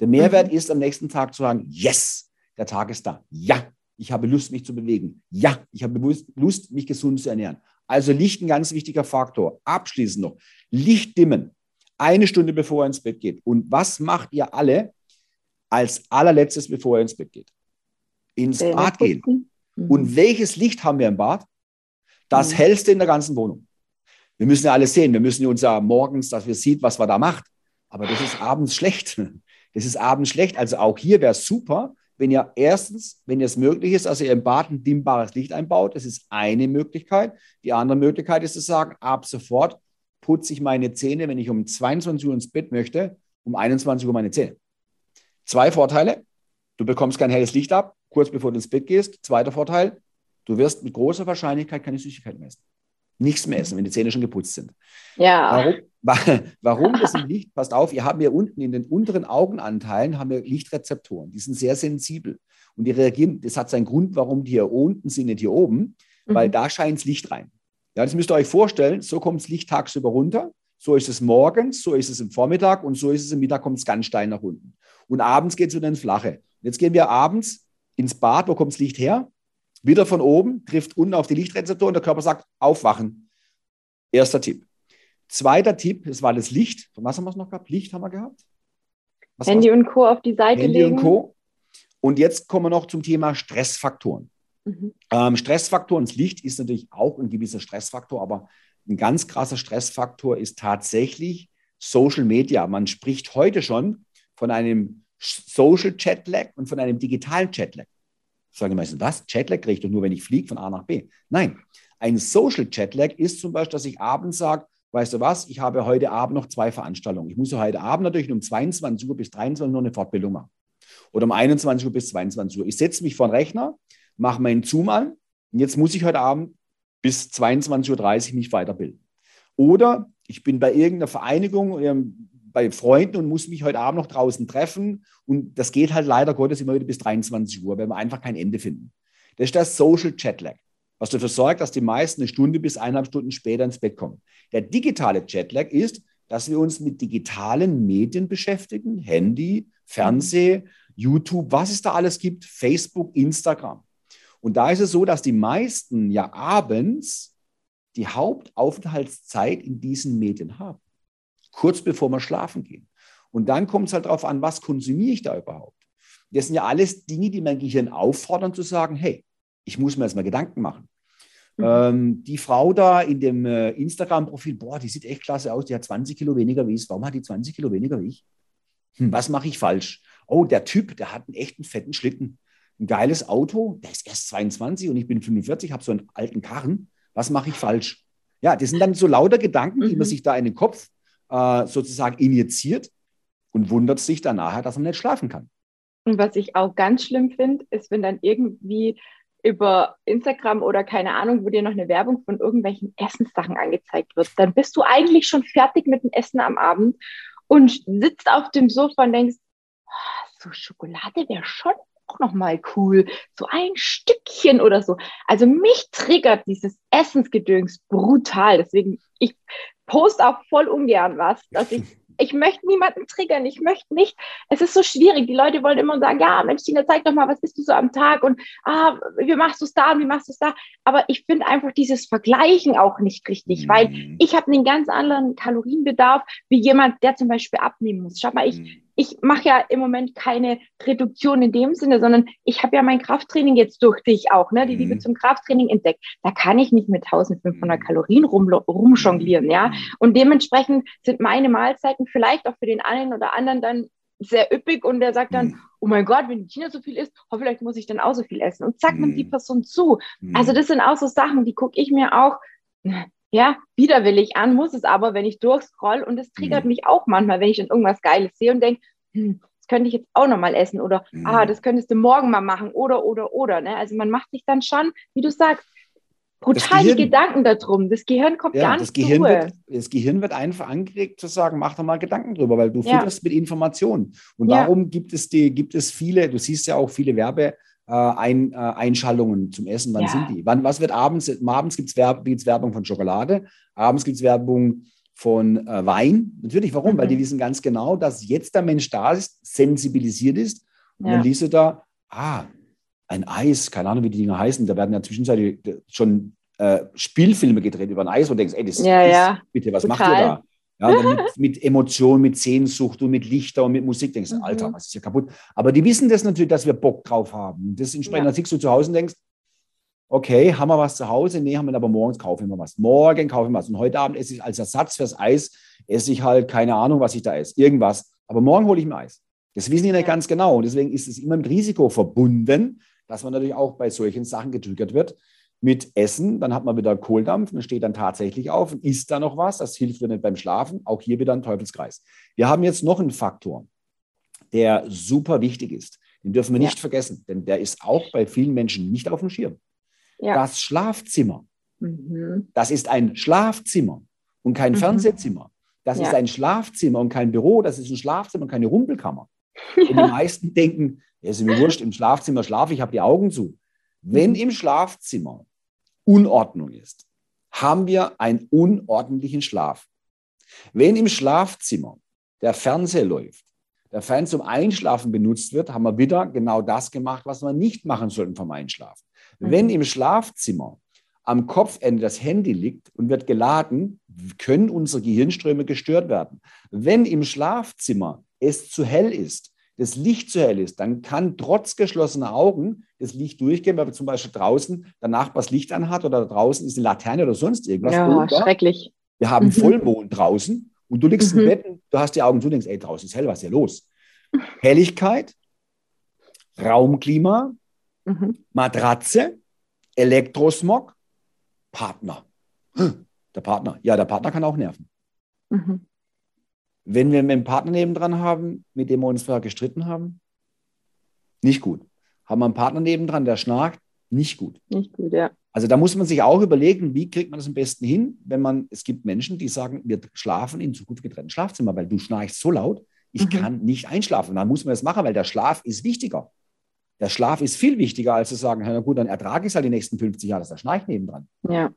Der Mehrwert mhm. ist am nächsten Tag zu sagen, yes, der Tag ist da. Ja, ich habe Lust, mich zu bewegen. Ja, ich habe Lust, mich gesund zu ernähren. Also Licht ein ganz wichtiger Faktor. Abschließend noch, Licht dimmen. Eine Stunde bevor er ins Bett geht. Und was macht ihr alle als allerletztes, bevor er ins Bett geht? Ins Bad gehen. Mhm. Und welches Licht haben wir im Bad? Das mhm. hellste in der ganzen Wohnung. Wir müssen ja alles sehen. Wir müssen uns ja morgens, dass wir sehen, was wir da macht. Aber das ist abends schlecht. Das ist abends schlecht. Also auch hier wäre es super, wenn ihr erstens, wenn es möglich ist, also ihr im Bad ein dimmbares Licht einbaut. Das ist eine Möglichkeit. Die andere Möglichkeit ist zu sagen, ab sofort putze ich meine Zähne, wenn ich um 22 Uhr ins Bett möchte, um 21 Uhr meine Zähne. Zwei Vorteile. Du bekommst kein helles Licht ab, kurz bevor du ins Bett gehst. Zweiter Vorteil, du wirst mit großer Wahrscheinlichkeit keine Süßigkeit mehr essen. Nichts mehr essen, wenn die Zähne schon geputzt sind. Ja. Warum, warum das im Licht? Passt auf, ihr habt hier unten in den unteren Augenanteilen haben wir Lichtrezeptoren. Die sind sehr sensibel. Und die reagieren, das hat seinen Grund, warum die hier unten sind, nicht hier oben, weil mhm. da scheint das Licht rein. Ja, das müsst ihr euch vorstellen, so kommt das Licht tagsüber runter, so ist es morgens, so ist es im Vormittag und so ist es im Mittag, kommt es ganz steil nach unten. Und abends geht es wieder ins Flache. Jetzt gehen wir abends ins Bad, wo kommt das Licht her? Wieder von oben, trifft unten auf die Lichtrezeptoren, der Körper sagt, aufwachen. Erster Tipp. Zweiter Tipp, es war das Licht. Von was haben wir es noch gehabt? Licht haben wir gehabt? Was Handy und Co. auf die Seite Handy legen. und Co. Und jetzt kommen wir noch zum Thema Stressfaktoren. Mhm. Ähm, Stressfaktoren, das Licht ist natürlich auch ein gewisser Stressfaktor, aber ein ganz krasser Stressfaktor ist tatsächlich Social Media. Man spricht heute schon von einem Social Chatlag und von einem digitalen Chatlag. Sagen die meisten, was? Chatlag kriege ich doch nur, wenn ich fliege von A nach B. Nein, ein Social Chatlag ist zum Beispiel, dass ich abends sage, weißt du was, ich habe heute Abend noch zwei Veranstaltungen. Ich muss heute Abend natürlich um 22 Uhr bis 23 Uhr eine Fortbildung machen. Oder um 21 Uhr bis 22 Uhr. Ich setze mich vor den Rechner, mache meinen Zoom an und jetzt muss ich heute Abend bis 22.30 Uhr mich weiterbilden. Oder ich bin bei irgendeiner Vereinigung ähm, bei Freunden und muss mich heute Abend noch draußen treffen. Und das geht halt leider Gottes immer wieder bis 23 Uhr, weil wir einfach kein Ende finden. Das ist das Social Chatlag, was dafür sorgt, dass die meisten eine Stunde bis eineinhalb Stunden später ins Bett kommen. Der digitale Chatlag ist, dass wir uns mit digitalen Medien beschäftigen, Handy, Fernseh, YouTube, was es da alles gibt, Facebook, Instagram. Und da ist es so, dass die meisten ja abends die Hauptaufenthaltszeit in diesen Medien haben, kurz bevor wir schlafen gehen. Und dann kommt es halt darauf an, was konsumiere ich da überhaupt? Das sind ja alles Dinge, die mein Gehirn auffordern zu sagen, hey, ich muss mir jetzt mal Gedanken machen. Mhm. Ähm, die Frau da in dem äh, Instagram-Profil, boah, die sieht echt klasse aus, die hat 20 Kilo weniger wie ich. Warum hat die 20 Kilo weniger wie ich? Hm, was mache ich falsch? Oh, der Typ, der hat einen echten fetten Schlitten ein geiles Auto, der ist erst 22 und ich bin 45, habe so einen alten Karren. Was mache ich falsch? Ja, das sind dann so lauter Gedanken, die man mhm. sich da in den Kopf äh, sozusagen injiziert und wundert sich dann nachher, dass man nicht schlafen kann. Und was ich auch ganz schlimm finde, ist, wenn dann irgendwie über Instagram oder keine Ahnung, wo dir noch eine Werbung von irgendwelchen Essenssachen angezeigt wird, dann bist du eigentlich schon fertig mit dem Essen am Abend und sitzt auf dem Sofa und denkst, oh, so Schokolade wäre schon auch nochmal cool. So ein Stückchen oder so. Also mich triggert dieses Essensgedöns brutal. Deswegen, ich poste auch voll ungern was, dass ich ich möchte niemanden triggern, ich möchte nicht. Es ist so schwierig. Die Leute wollen immer sagen, ja, Mensch, Tina, zeig doch mal, was bist du so am Tag und ah, wie machst du es da und wie machst du es da? Aber ich finde einfach dieses Vergleichen auch nicht richtig, mhm. weil ich habe einen ganz anderen Kalorienbedarf wie jemand, der zum Beispiel abnehmen muss. Schau mal, ich, mhm ich mache ja im Moment keine Reduktion in dem Sinne, sondern ich habe ja mein Krafttraining jetzt durch dich auch, ne, die Liebe mhm. zum Krafttraining entdeckt. Da kann ich nicht mit 1500 mhm. Kalorien rum, rumjonglieren, ja. Mhm. Und dementsprechend sind meine Mahlzeiten vielleicht auch für den einen oder anderen dann sehr üppig und der sagt dann, oh mein Gott, wenn die China so viel isst, oh, vielleicht muss ich dann auch so viel essen. Und zack, nimmt die Person zu. Also das sind auch so Sachen, die gucke ich mir auch ja, widerwillig an, muss es aber, wenn ich durchscroll und es triggert mhm. mich auch manchmal, wenn ich dann irgendwas Geiles sehe und denke, hm, das könnte ich jetzt auch nochmal essen oder mhm. ah, das könntest du morgen mal machen oder oder oder. Ne? Also man macht sich dann schon, wie du sagst, brutal die Gedanken darum. Das Gehirn kommt ja, gar nicht das Gehirn wird, Das Gehirn wird einfach angeregt zu sagen, mach doch mal Gedanken drüber, weil du ja. fütterst mit Informationen. Und ja. darum gibt es, die, gibt es viele, du siehst ja auch viele Werbe, äh, ein, äh, Einschaltungen zum Essen. Wann ja. sind die? Wann, was wird abends? Abends gibt es Werb, Werbung von Schokolade, abends gibt es Werbung von äh, Wein. Natürlich, warum? Mhm. Weil die mhm. wissen ganz genau, dass jetzt der Mensch da ist, sensibilisiert ist. Und ja. dann liest du da, ah, ein Eis, keine Ahnung, wie die Dinger heißen, da werden ja zwischenzeitlich schon äh, Spielfilme gedreht über ein Eis und denkst, ey, das ja, ist, ja. bitte, was Total. macht ihr da? Ja, mit, mit Emotionen, mit Sehnsucht und mit Lichter und mit Musik denkst du, Mhm. Alter, was ist hier kaputt? Aber die wissen das natürlich, dass wir Bock drauf haben. Das entsprechend, Ja. sitzt du zu Hause und denkst, okay, haben wir was zu Hause? Nee, haben wir aber morgens kaufen wir was. Morgen kaufen wir was. Und heute Abend esse ich als Ersatz fürs Eis, esse ich halt keine Ahnung, was ich da esse. Irgendwas. Aber morgen hole ich mir Eis. Das wissen die nicht Ja. ganz genau. Und deswegen ist es immer mit Risiko verbunden, dass man natürlich auch bei solchen Sachen getriggert wird mit Essen. Dann hat man wieder Kohldampf und steht dann tatsächlich auf und isst da noch was. Das hilft dir nicht beim Schlafen. Auch hier wieder ein Teufelskreis. Wir haben jetzt noch einen Faktor, der super wichtig ist. Den dürfen wir Ja. nicht vergessen, denn der ist auch bei vielen Menschen nicht auf dem Schirm. Ja. Das Schlafzimmer. Mhm. Das ist ein Schlafzimmer und kein Mhm. Fernsehzimmer. Das Ja. ist ein Schlafzimmer und kein Büro. Das ist ein Schlafzimmer und keine Rumpelkammer. Und die meisten denken, ja, ist mir wurscht, im Schlafzimmer schlafe ich, habe die Augen zu. Wenn Mhm. im Schlafzimmer Unordnung ist, haben wir einen unordentlichen Schlaf. Wenn im Schlafzimmer der Fernseher läuft, der Fan zum Einschlafen benutzt wird, haben wir wieder genau das gemacht, was wir nicht machen sollten vom Einschlafen. Mhm. Wenn im Schlafzimmer am Kopfende das Handy liegt und wird geladen, können unsere Gehirnströme gestört werden. Wenn im Schlafzimmer es zu hell ist, das Licht zu hell ist, dann kann trotz geschlossener Augen das Licht durchgehen, weil zum Beispiel draußen der Nachbar das Licht anhat oder draußen ist eine Laterne oder sonst irgendwas. Ja, Oder schrecklich. wir haben Mhm. Vollmond draußen und du liegst Mhm. im Bett, und du hast die Augen zu, denkst, ey, draußen ist hell, was ist hier los? Helligkeit, Raumklima, Mhm. Matratze, Elektrosmog, Partner. Der Partner. Ja, der Partner kann auch nerven. Mhm. Wenn wir einen Partner nebendran haben, mit dem wir uns vorher gestritten haben, nicht gut. Haben wir einen Partner nebendran, der schnarcht, nicht gut. Nicht gut, ja. Also da muss man sich auch überlegen, wie kriegt man das am besten hin, wenn man, es gibt Menschen, die sagen, wir schlafen in Zukunft getrennten Schlafzimmer, weil du schnarchst so laut, ich Mhm. kann nicht einschlafen. Dann muss man das machen, weil der Schlaf ist wichtiger. Der Schlaf ist viel wichtiger, als zu sagen, na gut, dann ertrage ich es halt die nächsten 50 Jahre, dass der schnarcht nebendran. Ja.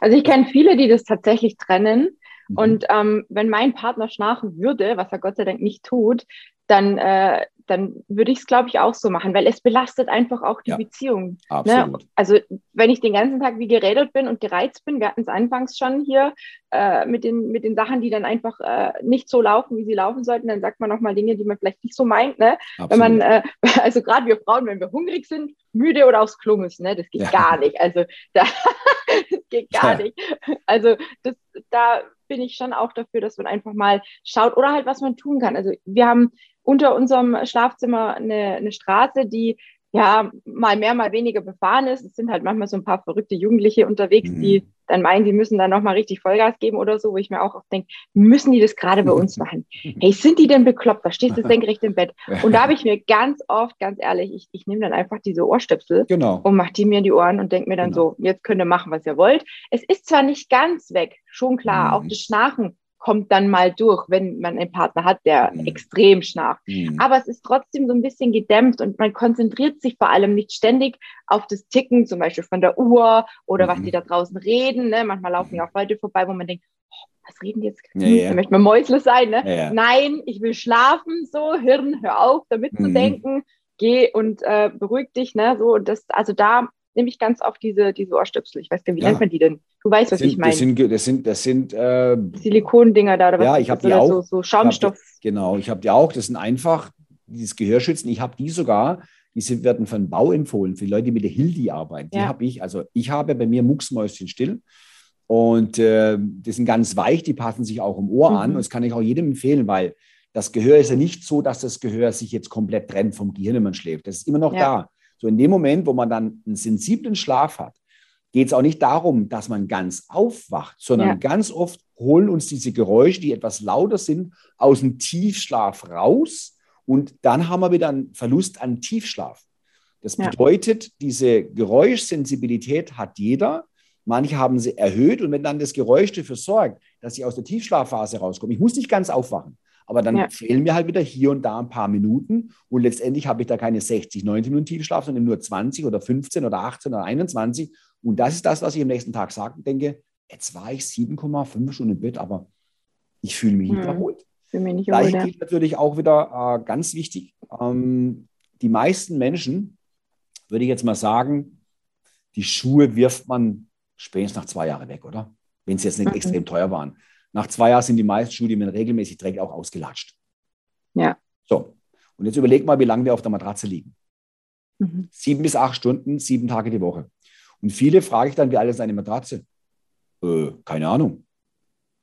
Also ich kenne viele, die das tatsächlich trennen. Mhm. Und ähm, wenn mein Partner schnarchen würde, was er Gott sei Dank nicht tut, dann, äh, dann würde ich es, glaube ich, auch so machen, weil es belastet einfach auch die Ja. Beziehung. Ne? Absolut. Also wenn ich den ganzen Tag wie geredet bin und gereizt bin, wir hatten es anfangs schon hier äh, mit, den, mit den Sachen, die dann einfach äh, nicht so laufen, wie sie laufen sollten, dann sagt man nochmal Dinge, die man vielleicht nicht so meint. Ne? Absolut. Wenn man, äh, also gerade wir Frauen, wenn wir hungrig sind, müde oder aufs Klo müssen, ne? das geht Ja. gar nicht. Also da, das geht gar Ja. nicht. Also das, da bin ich schon auch dafür, dass man einfach mal schaut oder halt, was man tun kann. Also wir haben unter unserem Schlafzimmer eine, eine Straße, die ja mal mehr, mal weniger befahren ist. Es sind halt manchmal so ein paar verrückte Jugendliche unterwegs, Mhm. die dann meinen, sie müssen dann nochmal richtig Vollgas geben oder so, wo ich mir auch oft denke, müssen die das gerade bei uns machen? Hey, sind die denn bekloppt? Da stehst du senkrecht im Bett. Und da habe ich mir ganz oft, ganz ehrlich, ich, ich nehme dann einfach diese Ohrstöpsel genau. und mache die mir in die Ohren und denke mir dann Genau. so, jetzt könnt ihr machen, was ihr wollt. Es ist zwar nicht ganz weg, schon klar, Mhm. auch das Schnarchen kommt dann mal durch, wenn man einen Partner hat, der Mhm. extrem schnarcht. Mhm. Aber es ist trotzdem so ein bisschen gedämpft und man konzentriert sich vor allem nicht ständig auf das Ticken, zum Beispiel von der Uhr oder was Mhm. die da draußen reden. Ne? Manchmal laufen ja auch Leute vorbei, wo man denkt, oh, was reden die jetzt? Ja, ja. Da möchte man Mäusle sein. Ne? Ja, ja. Nein, ich will schlafen, so, Hirn, hör auf, damit zu Mhm. denken, geh und äh, beruhig dich. Ne? So, und das, also da nehme ich ganz oft diese, diese Ohrstöpsel. Ich weiß gar nicht, wie Ja. nennt man die denn? Du weißt, was Das ich sind, meine. das sind, das sind, das sind äh, Silikondinger da oder was? Ja, ich hab das? die auch. So, so Schaumstoff. Genau, ich habe die auch. Das sind einfach dieses Gehörschützen. Ich habe die sogar, diese werden von Bau empfohlen, für Leute, die mit der Hildi arbeiten. Die Ja. habe ich, also ich habe bei mir Mucksmäuschen still. Und äh, die sind ganz weich, die passen sich auch im Ohr Mhm. an. Und das kann ich auch jedem empfehlen, weil das Gehör ist ja nicht so, dass das Gehör sich jetzt komplett trennt vom Gehirn, wenn man schläft. Das ist immer noch Ja. da. So in dem Moment, wo man dann einen sensiblen Schlaf hat, geht es auch nicht darum, dass man ganz aufwacht, sondern Ja. ganz oft holen uns diese Geräusche, die etwas lauter sind, aus dem Tiefschlaf raus und dann haben wir wieder einen Verlust an Tiefschlaf. Das Ja. bedeutet, diese Geräuschsensibilität hat jeder. Manche haben sie erhöht und wenn dann das Geräusch dafür sorgt, dass ich aus der Tiefschlafphase rauskomme, ich muss nicht ganz aufwachen, aber dann Ja. fehlen mir halt wieder hier und da ein paar Minuten und letztendlich habe ich da keine 60, 90 Minuten Tiefschlaf, sondern nur 20 oder 15 oder 18 oder 21 und das ist das, was ich am nächsten Tag sage und denke, jetzt war ich 7,5 Stunden im Bett, aber ich fühle mich nicht Hm. erholt. Für mich nicht Gleich wohl, ja. gilt natürlich auch wieder äh, ganz wichtig, ähm, die meisten Menschen, würde ich jetzt mal sagen, die Schuhe wirft man spätestens nach zwei Jahren weg, oder? Wenn sie jetzt nicht mhm. extrem teuer waren. Nach zwei Jahren sind die meisten Schuhe, die man regelmäßig trägt, auch ausgelatscht. Ja. So. Und jetzt überleg mal, wie lange wir auf der Matratze liegen. Mhm. Sieben bis acht Stunden, sieben Tage die Woche. Und viele frage ich dann, wie alt ist eine Matratze? Äh, keine Ahnung.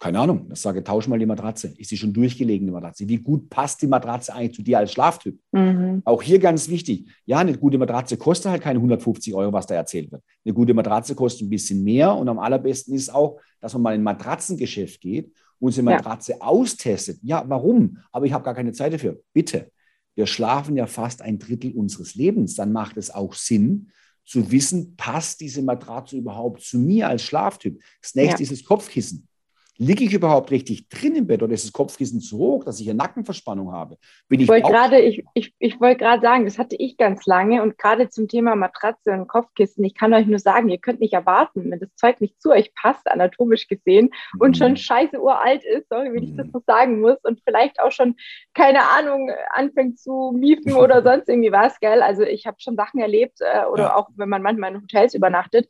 Keine Ahnung. Ich sage, tausch mal die Matratze. Ist sie schon durchgelegen, die Matratze? Wie gut passt die Matratze eigentlich zu dir als Schlaftyp? Mhm. Auch hier ganz wichtig. Ja, eine gute Matratze kostet halt keine 150 Euro, was da erzählt wird. Eine gute Matratze kostet ein bisschen mehr. Und am allerbesten ist auch, dass man mal in ein Matratzengeschäft geht und seine Matratze ja. austestet. Ja, warum? Aber ich habe gar keine Zeit dafür. Bitte. Wir schlafen ja fast ein Drittel unseres Lebens. Dann macht es auch Sinn, zu wissen, passt diese Matratze überhaupt zu mir als Schlaftyp? Das nächste ja. ist das Kopfkissen. Liege ich überhaupt richtig drin im Bett oder ist das Kopfkissen zu hoch, dass ich eine Nackenverspannung habe? Bin ich wollte gerade, ich, ich, ich gerade sagen, das hatte ich ganz lange und gerade zum Thema Matratze und Kopfkissen, ich kann euch nur sagen, ihr könnt nicht erwarten, wenn das Zeug nicht zu euch passt, anatomisch gesehen, mhm. und schon scheiße uralt ist, sorry, wenn ich das mhm. so sagen muss, und vielleicht auch schon, keine Ahnung, anfängt zu miefen oder sonst irgendwie was, gell? Also ich habe schon Sachen erlebt, äh, oder ja. auch wenn man manchmal in Hotels übernachtet,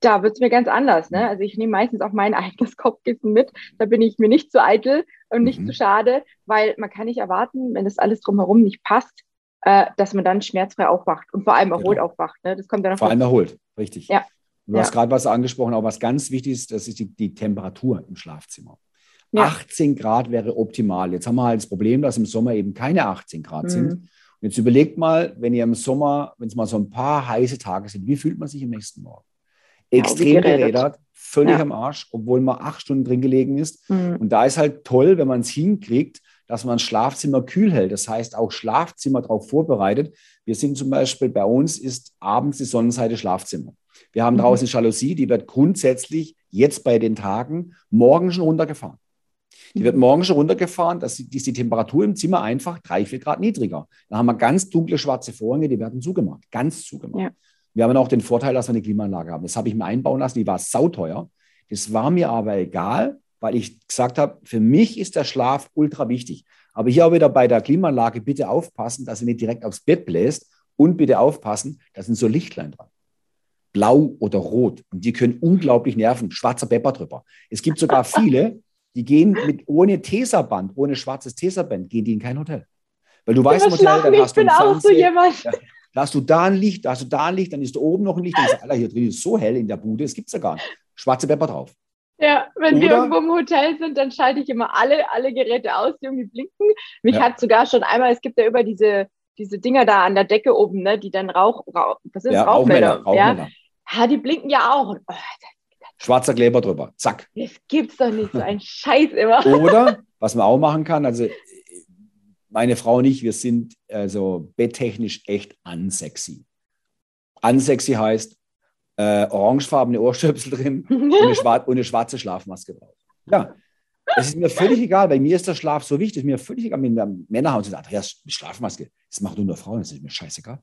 da wird es mir ganz anders. Ne? Also ich nehme meistens auch mein eigenes Kopfkissen mit. Da bin ich mir nicht zu eitel und nicht mhm. zu schade, weil man kann nicht erwarten, wenn das alles drumherum nicht passt, äh, dass man dann schmerzfrei aufwacht und vor allem erholt genau. aufwacht. Ne? Das kommt dann Vor allem erholt, richtig. Ja. Du ja. hast gerade was angesprochen, auch was ganz wichtig ist, das ist die, die Temperatur im Schlafzimmer. Ja. 18 Grad wäre optimal. Jetzt haben wir halt das Problem, dass im Sommer eben keine 18 Grad mhm. sind. Und jetzt überlegt mal, wenn ihr im Sommer, wenn es mal so ein paar heiße Tage sind, wie fühlt man sich am nächsten Morgen? Extrem gerädert, völlig ja. am Arsch, obwohl man acht Stunden drin gelegen ist. Mhm. Und da ist halt toll, wenn man es hinkriegt, dass man Schlafzimmer kühl hält. Das heißt, auch Schlafzimmer darauf vorbereitet. Wir sind zum Beispiel, bei uns ist abends die Sonnenseite Schlafzimmer. Wir haben mhm. draußen Jalousie, die wird grundsätzlich jetzt bei den Tagen morgen schon runtergefahren. Die wird mhm. morgen schon runtergefahren, dass ist die Temperatur im Zimmer einfach drei, vier Grad niedriger. Da haben wir ganz dunkle schwarze Vorhänge, die werden zugemacht, ganz zugemacht. Ja. Wir haben auch den Vorteil, dass wir eine Klimaanlage haben. Das habe ich mir einbauen lassen, die war sauteuer. Das war mir aber egal, weil ich gesagt habe, für mich ist der Schlaf ultra wichtig. Aber hier auch wieder bei der Klimaanlage bitte aufpassen, dass sie nicht direkt aufs Bett bläst und bitte aufpassen, da sind so Lichtlein dran. Blau oder rot. Und die können unglaublich nerven. Schwarzer Pepper drüber. Es gibt sogar viele, die gehen mit ohne Teserband, ohne schwarzes Teserband, gehen die in kein Hotel. Weil du weißt, im Hotel, dann hast du Ich bin auch so jemand. Ja, da hast du da ein Licht, da hast du da ein Licht, dann ist da oben noch ein Licht. Dann ist, Alter, hier drin ist so hell in der Bude, das gibt es ja gar nicht. Schwarze Pepper drauf. Ja, wenn Oder, wir irgendwo im Hotel sind, dann schalte ich immer alle, alle Geräte aus, die irgendwie blinken. Mich ja. hat sogar schon einmal, es gibt ja über diese, diese Dinger da an der Decke oben, ne, die dann Rauch, Rauch was ist ja, Rauchmelder? Rauchmelder. Ja? ja, die blinken ja auch. Oh, Schwarzer Kleber drüber, zack. Das gibt's doch nicht, so ein Scheiß immer. Oder, was man auch machen kann, also meine Frau und ich, wir sind also betttechnisch echt unsexy. Unsexy heißt äh, orangefarbene Ohrstöpsel drin und eine, schwar und eine schwarze Schlafmaske drauf. Ja, es ist mir völlig egal, bei mir ist der Schlaf so wichtig, es ist mir völlig egal, wenn Männer haben sagen, Andreas, Schlafmaske, das macht nur Frauen, das ist mir scheißegal.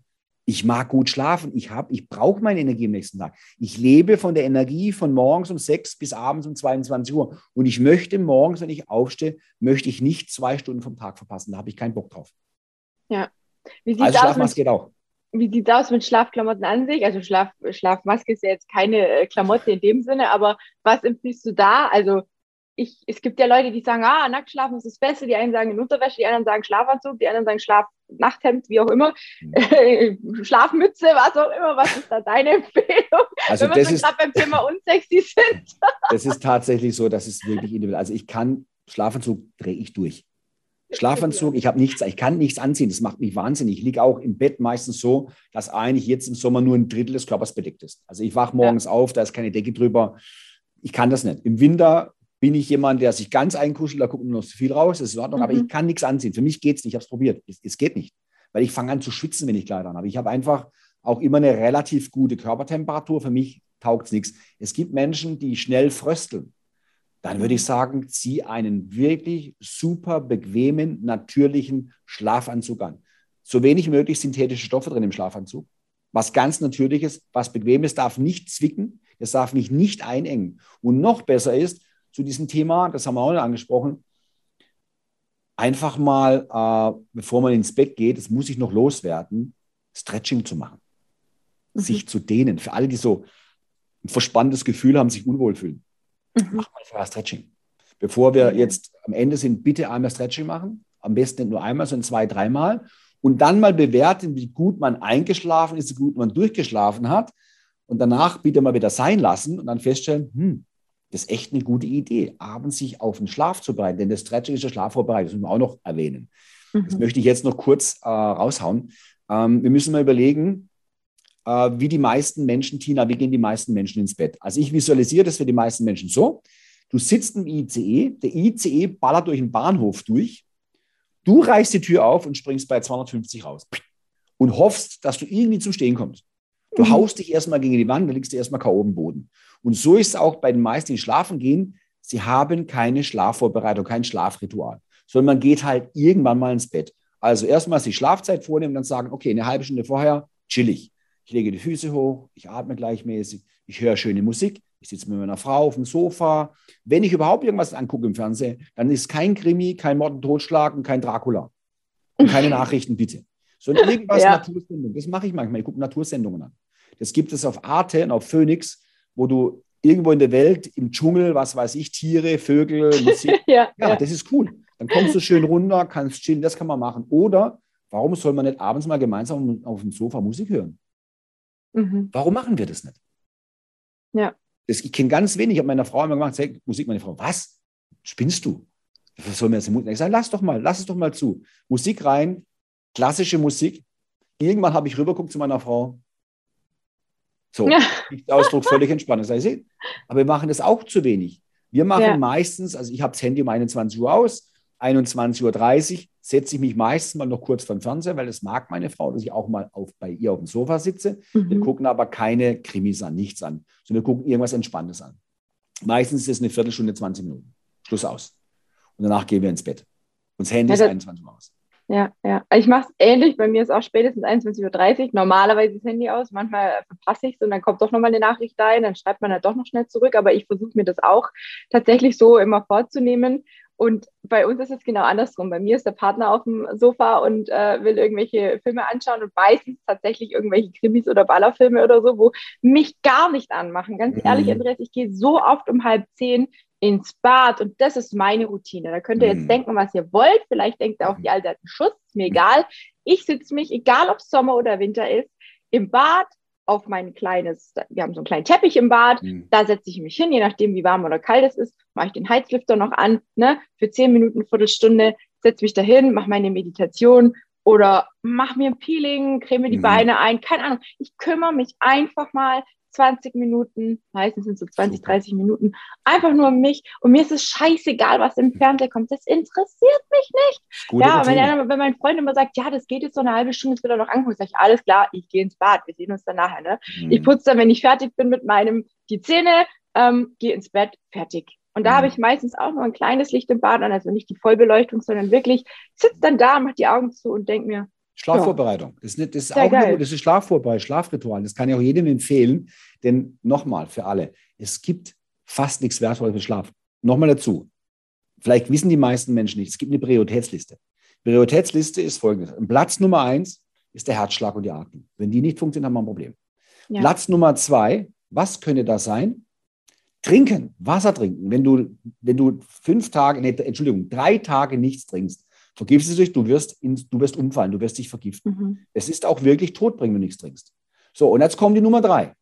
Ich mag gut schlafen. Ich, ich brauche meine Energie am nächsten Tag. Ich lebe von der Energie von morgens um 6 bis abends um 22 Uhr. Und ich möchte morgens, wenn ich aufstehe, möchte ich nicht zwei Stunden vom Tag verpassen. Da habe ich keinen Bock drauf. Ja. Wie also Schlafmaske geht auch. Wie sieht es aus mit Schlafklamotten an sich? Also Schlaf, Schlafmaske ist ja jetzt keine äh, Klamotte in dem Sinne, aber was empfiehlst du da? Also ich, es gibt ja Leute, die sagen, ah, nackt schlafen ist das Beste. Die einen sagen in Unterwäsche, die anderen sagen Schlafanzug, die anderen sagen Schlaf, Nachthemd, wie auch immer, mhm. Schlafmütze, was auch immer. Was ist da deine Empfehlung, also wenn wir gerade beim Thema unsexy sind? das ist tatsächlich so, das ist wirklich individuell. Also ich kann, Schlafanzug drehe ich durch. Schlafanzug, ich habe nichts, ich kann nichts anziehen, das macht mich wahnsinnig. Ich liege auch im Bett meistens so, dass eigentlich jetzt im Sommer nur ein Drittel des Körpers bedeckt ist. Also ich wache morgens ja. auf, da ist keine Decke drüber. Ich kann das nicht. Im Winter bin ich jemand, der sich ganz einkuschelt, da guckt nur noch zu viel raus, das ist in Ordnung, mhm. aber ich kann nichts anziehen. Für mich geht es nicht, ich habe es probiert. Es, es, geht nicht, weil ich fange an zu schwitzen, wenn ich Kleider habe. Ich habe einfach auch immer eine relativ gute Körpertemperatur. Für mich taugt es nichts. Es gibt Menschen, die schnell frösteln. Dann würde ich sagen, zieh einen wirklich super bequemen, natürlichen Schlafanzug an. So wenig möglich synthetische Stoffe drin im Schlafanzug. Was ganz Natürliches, was Bequemes, darf nicht zwicken, es darf mich nicht einengen. Und noch besser ist, zu diesem Thema, das haben wir auch noch angesprochen, einfach mal, äh, bevor man ins Bett geht, das muss ich noch loswerden, Stretching zu machen. Mhm. Sich zu dehnen. Für alle, die so ein verspanntes Gefühl haben, sich unwohl fühlen. Mhm. Mach mal vorher Stretching. Bevor wir jetzt am Ende sind, bitte einmal Stretching machen. Am besten nicht nur einmal, sondern zwei, dreimal. Und dann mal bewerten, wie gut man eingeschlafen ist, wie gut man durchgeschlafen hat. Und danach bitte mal wieder sein lassen und dann feststellen, hm, das ist echt eine gute Idee, abends sich auf den Schlaf zu bereiten. Denn das Stretching ist ja Schlafvorbereitung, das müssen wir auch noch erwähnen. Mhm. Das möchte ich jetzt noch kurz äh, raushauen. Ähm, wir müssen mal überlegen, äh, wie die meisten Menschen, Tina, wie gehen die meisten Menschen ins Bett? Also ich visualisiere das für die meisten Menschen so. Du sitzt im ICE, der ICE ballert durch den Bahnhof durch, du reißt die Tür auf und springst bei 250 raus und hoffst, dass du irgendwie zum Stehen kommst. Du mhm. haust dich erstmal gegen die Wand, dann liegst du erstmal K.O. im Boden. Und so ist es auch bei den meisten, die schlafen gehen. Sie haben keine Schlafvorbereitung, kein Schlafritual, sondern man geht halt irgendwann mal ins Bett. Also erstmal die Schlafzeit vornehmen und dann sagen, okay, eine halbe Stunde vorher chillig. Ich lege die Füße hoch, ich atme gleichmäßig, ich höre schöne Musik, ich sitze mit meiner Frau auf dem Sofa. Wenn ich überhaupt irgendwas angucke im Fernsehen, dann ist kein Krimi, kein Mord und Totschlag und kein Dracula. Und keine Nachrichten, bitte. Sondern irgendwas ja. Natursendungen. Das mache ich manchmal. Ich gucke Natursendungen an. Das gibt es auf Arte und auf Phoenix, wo du irgendwo in der Welt, im Dschungel, was weiß ich, Tiere, Vögel, Musik. ja, ja, ja, das ist cool. Dann kommst du schön runter, kannst chillen, das kann man machen. Oder warum soll man nicht abends mal gemeinsam auf dem Sofa Musik hören? Mhm. Warum machen wir das nicht? Ja. Das, ich kenne ganz wenig. Ich habe meiner Frau immer gemacht, sag, Musik, meine Frau, was? Spinnst du? Was soll mir jetzt Musik? Ich sage, lass doch mal, lass es doch mal zu. Musik rein, klassische Musik. Irgendwann habe ich rübergeguckt zu meiner Frau. So, ja. Ausdruck völlig entspannt. Das heißt, aber wir machen das auch zu wenig. Wir machen ja. meistens, also ich habe das Handy um 21 Uhr aus, 21.30 Uhr setze ich mich meistens mal noch kurz vor den Fernseher, weil das mag meine Frau, dass ich auch mal auf, bei ihr auf dem Sofa sitze. Mhm. Wir gucken aber keine Krimis an, nichts an, sondern wir gucken irgendwas Entspanntes an. Meistens ist es eine Viertelstunde, 20 Minuten. Schluss aus. Und danach gehen wir ins Bett. Und das Handy ja, ist 21 Uhr aus. Ja, ja. Ich mache es ähnlich. Bei mir ist auch spätestens 21.30 Uhr. Normalerweise das Handy aus. Manchmal verpasse ich es und dann kommt doch nochmal eine Nachricht rein. Dann schreibt man halt doch noch schnell zurück. Aber ich versuche mir das auch tatsächlich so immer vorzunehmen. Und bei uns ist es genau andersrum. Bei mir ist der Partner auf dem Sofa und äh, will irgendwelche Filme anschauen und meistens tatsächlich irgendwelche Krimis oder Ballerfilme oder so, wo mich gar nicht anmachen. Ganz mhm. ehrlich, Andreas, ich gehe so oft um halb zehn ins Bad und das ist meine Routine. Da könnt ihr jetzt mhm. denken, was ihr wollt. Vielleicht denkt ihr auch die alten Schuss, ist mir egal. Ich sitze mich, egal ob es Sommer oder Winter ist, im Bad auf mein kleines, wir haben so einen kleinen Teppich im Bad, mhm. da setze ich mich hin, je nachdem, wie warm oder kalt es ist, mache ich den Heizlüfter noch an, ne, für zehn Minuten, Viertelstunde, setze mich dahin, mache meine Meditation oder mache mir ein Peeling, creme die mhm. Beine ein, keine Ahnung. Ich kümmere mich einfach mal 20 Minuten, meistens sind es so 20, 30 Minuten, einfach nur um mich. Und mir ist es scheißegal, was im Fernseher kommt. Das interessiert mich nicht. Gute ja, wenn, er, wenn, mein Freund immer sagt, ja, das geht jetzt so eine halbe Stunde, jetzt wird er noch angucken, sage ich, alles klar, ich gehe ins Bad, wir sehen uns dann nachher. Ne? Mhm. Ich putze dann, wenn ich fertig bin mit meinem, die Zähne, ähm, gehe ins Bett, fertig. Und da mhm. habe ich meistens auch nur ein kleines Licht im Bad an, also nicht die Vollbeleuchtung, sondern wirklich sitze dann da, mache die Augen zu und denke mir, Schlafvorbereitung. Das ist, nicht, das ist auch eine, das ist Schlafvorbereitung, Schlafritual. Das kann ich auch jedem empfehlen. Denn nochmal für alle, es gibt fast nichts Wertvolles für Schlaf. Nochmal dazu. Vielleicht wissen die meisten Menschen nicht, es gibt eine Prioritätsliste. Prioritätsliste ist folgendes. Platz Nummer eins ist der Herzschlag und die Atmung. Wenn die nicht funktionieren, haben wir ein Problem. Ja. Platz Nummer zwei, was könnte das sein? Trinken, Wasser trinken. Wenn du, wenn du fünf Tage, nee, Entschuldigung, drei Tage nichts trinkst, Vergifst du dich, du wirst, in, du wirst umfallen, du wirst dich vergiften. Mhm. Es ist auch wirklich todbringend, wenn du nichts trinkst. So, und jetzt kommt die Nummer drei.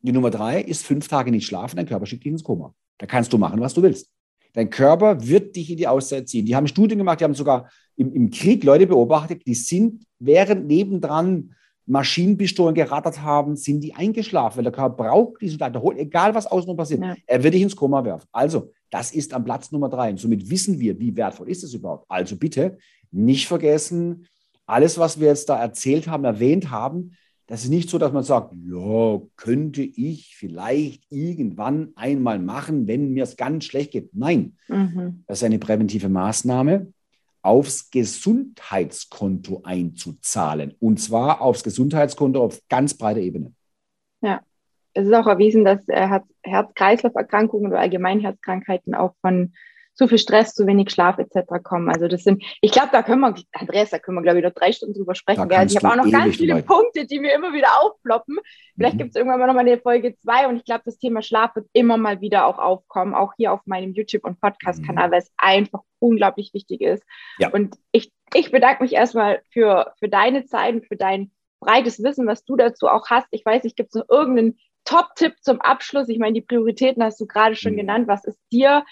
Die Nummer drei ist fünf Tage nicht schlafen, dein Körper schickt dich ins Koma. Da kannst du machen, was du willst. Dein Körper wird dich in die Auszeit ziehen. Die haben Studien gemacht, die haben sogar im, im Krieg Leute beobachtet, die sind während nebendran Maschinenpistolen gerattert haben, sind die eingeschlafen, weil der Körper braucht diesen Alkohol, egal was außen passiert. Ja. Er wird dich ins Koma werfen. Also, das ist am Platz Nummer drei. Und somit wissen wir, wie wertvoll ist es überhaupt. Also bitte nicht vergessen, alles, was wir jetzt da erzählt haben, erwähnt haben, das ist nicht so, dass man sagt, ja, könnte ich vielleicht irgendwann einmal machen, wenn mir es ganz schlecht geht. Nein, mhm. das ist eine präventive Maßnahme, aufs Gesundheitskonto einzuzahlen. Und zwar aufs Gesundheitskonto auf ganz breiter Ebene. Ja, es ist auch erwiesen, dass äh, Herz-Kreislauf-Erkrankungen oder allgemein Herzkrankheiten auch von zu viel Stress, zu wenig Schlaf etc. kommen. Also das sind, ich glaube, da können wir, Andreas, da können wir, glaube ich, noch drei Stunden drüber sprechen. Also ich habe auch noch ganz viele Leute. Punkte, die mir immer wieder aufploppen. Vielleicht mhm. gibt es irgendwann mal nochmal eine Folge zwei und ich glaube, das Thema Schlaf wird immer mal wieder auch aufkommen, auch hier auf meinem YouTube- und Podcast-Kanal, mhm. weil es einfach unglaublich wichtig ist. Ja. Und ich, ich bedanke mich erstmal für, für deine Zeit und für dein breites Wissen, was du dazu auch hast. Ich weiß nicht, gibt es noch irgendeinen Top-Tipp zum Abschluss? Ich meine, die Prioritäten hast du gerade schon mhm. genannt. Was ist dir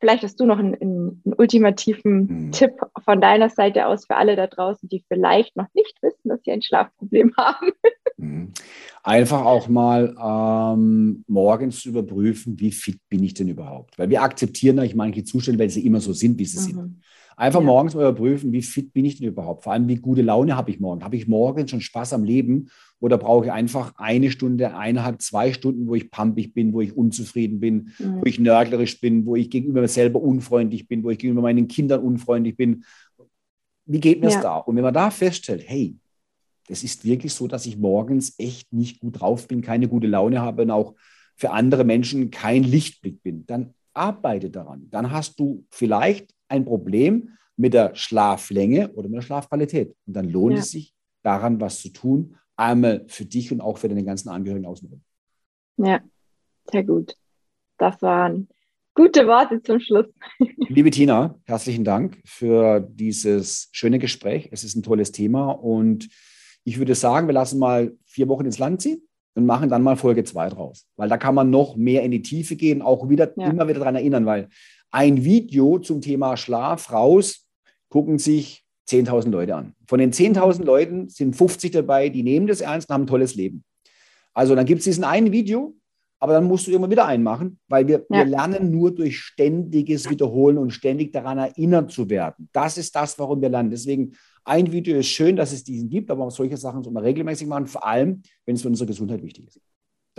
Vielleicht hast du noch einen, einen, einen ultimativen mhm. Tipp von deiner Seite aus für alle da draußen, die vielleicht noch nicht wissen, dass sie ein Schlafproblem haben. Mhm. Einfach auch mal ähm, morgens zu überprüfen, wie fit bin ich denn überhaupt? Weil wir akzeptieren eigentlich manche Zustände, weil sie immer so sind, wie sie mhm. sind. Einfach ja. morgens mal überprüfen, wie fit bin ich denn überhaupt? Vor allem, wie gute Laune habe ich morgen? Habe ich morgen schon Spaß am Leben oder brauche ich einfach eine Stunde, eineinhalb, zwei Stunden, wo ich pampig bin, wo ich unzufrieden bin, mhm. wo ich nörglerisch bin, wo ich gegenüber mir selber unfreundlich bin, wo ich gegenüber meinen Kindern unfreundlich bin? Wie geht mir es ja. da? Und wenn man da feststellt, hey, es ist wirklich so, dass ich morgens echt nicht gut drauf bin, keine gute Laune habe und auch für andere Menschen kein Lichtblick bin, dann arbeite daran. Dann hast du vielleicht ein Problem mit der Schlaflänge oder mit der Schlafqualität. Und dann lohnt ja. es sich, daran was zu tun, einmal für dich und auch für deine ganzen Angehörigen außenrum. Ja, sehr gut. Das waren gute Worte zum Schluss. Liebe Tina, herzlichen Dank für dieses schöne Gespräch. Es ist ein tolles Thema und ich würde sagen, wir lassen mal vier Wochen ins Land ziehen und machen dann mal Folge zwei draus. Weil da kann man noch mehr in die Tiefe gehen, auch wieder ja. immer wieder daran erinnern, weil ein Video zum Thema Schlaf raus, gucken sich 10.000 Leute an. Von den 10.000 Leuten sind 50 dabei, die nehmen das ernst und haben ein tolles Leben. Also dann gibt es diesen einen Video, aber dann musst du immer wieder einen machen, weil wir, ja. wir lernen nur durch ständiges Wiederholen und ständig daran erinnert zu werden. Das ist das, warum wir lernen. Deswegen, ein Video ist schön, dass es diesen gibt, aber auch solche Sachen soll man regelmäßig machen, vor allem, wenn es für unsere Gesundheit wichtig ist.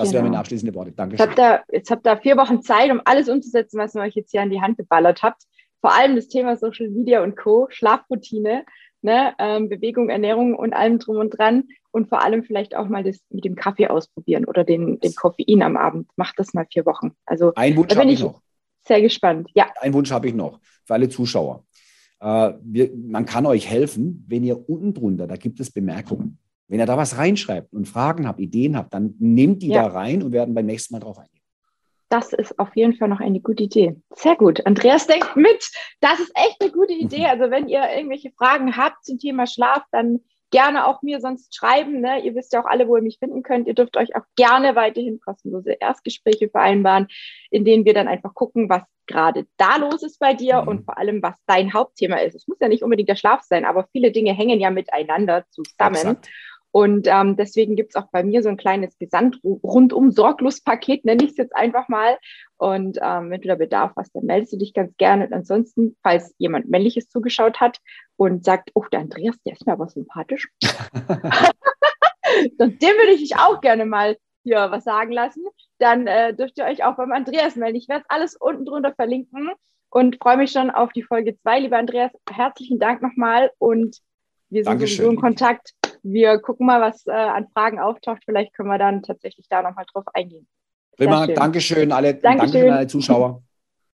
Das genau. wären meine abschließende Worte. Danke. Jetzt habt, ihr, jetzt habt ihr vier Wochen Zeit, um alles umzusetzen, was ihr euch jetzt hier an die Hand geballert habt. Vor allem das Thema Social Media und Co., Schlafroutine, ne, ähm, Bewegung, Ernährung und allem drum und dran. Und vor allem vielleicht auch mal das mit dem Kaffee ausprobieren oder den, den Koffein am Abend. Macht das mal vier Wochen. Also, Ein Wunsch habe ich noch. Sehr gespannt. Ja. Ein Wunsch habe ich noch für alle Zuschauer. Äh, wir, man kann euch helfen, wenn ihr unten drunter, da gibt es Bemerkungen. Wenn ihr da was reinschreibt und Fragen habt, Ideen habt, dann nehmt die ja. da rein und werden beim nächsten Mal drauf eingehen. Das ist auf jeden Fall noch eine gute Idee. Sehr gut. Andreas denkt mit. Das ist echt eine gute Idee. Also wenn ihr irgendwelche Fragen habt zum Thema Schlaf, dann gerne auch mir sonst schreiben. Ne? Ihr wisst ja auch alle, wo ihr mich finden könnt. Ihr dürft euch auch gerne weiterhin kostenlose Erstgespräche vereinbaren, in denen wir dann einfach gucken, was gerade da los ist bei dir mhm. und vor allem, was dein Hauptthema ist. Es muss ja nicht unbedingt der Schlaf sein, aber viele Dinge hängen ja miteinander zusammen. Exakt. Und ähm, deswegen gibt es auch bei mir so ein kleines Gesamt-rundum Sorglos-Paket, nenne ich es jetzt einfach mal. Und ähm, wenn du da Bedarf hast, dann meldest du dich ganz gerne. Und ansonsten, falls jemand Männliches zugeschaut hat und sagt, oh, der Andreas, der ist mir aber sympathisch, dann dem würde ich dich auch gerne mal hier was sagen lassen, dann äh, dürft ihr euch auch beim Andreas melden. Ich werde alles unten drunter verlinken und freue mich schon auf die Folge 2. Lieber Andreas, herzlichen Dank nochmal und wir sind Dankeschön. sowieso in Kontakt wir gucken mal, was äh, an Fragen auftaucht. Vielleicht können wir dann tatsächlich da nochmal drauf eingehen. Prima, Dankeschön alle, Dankeschön. Danke an alle Zuschauer.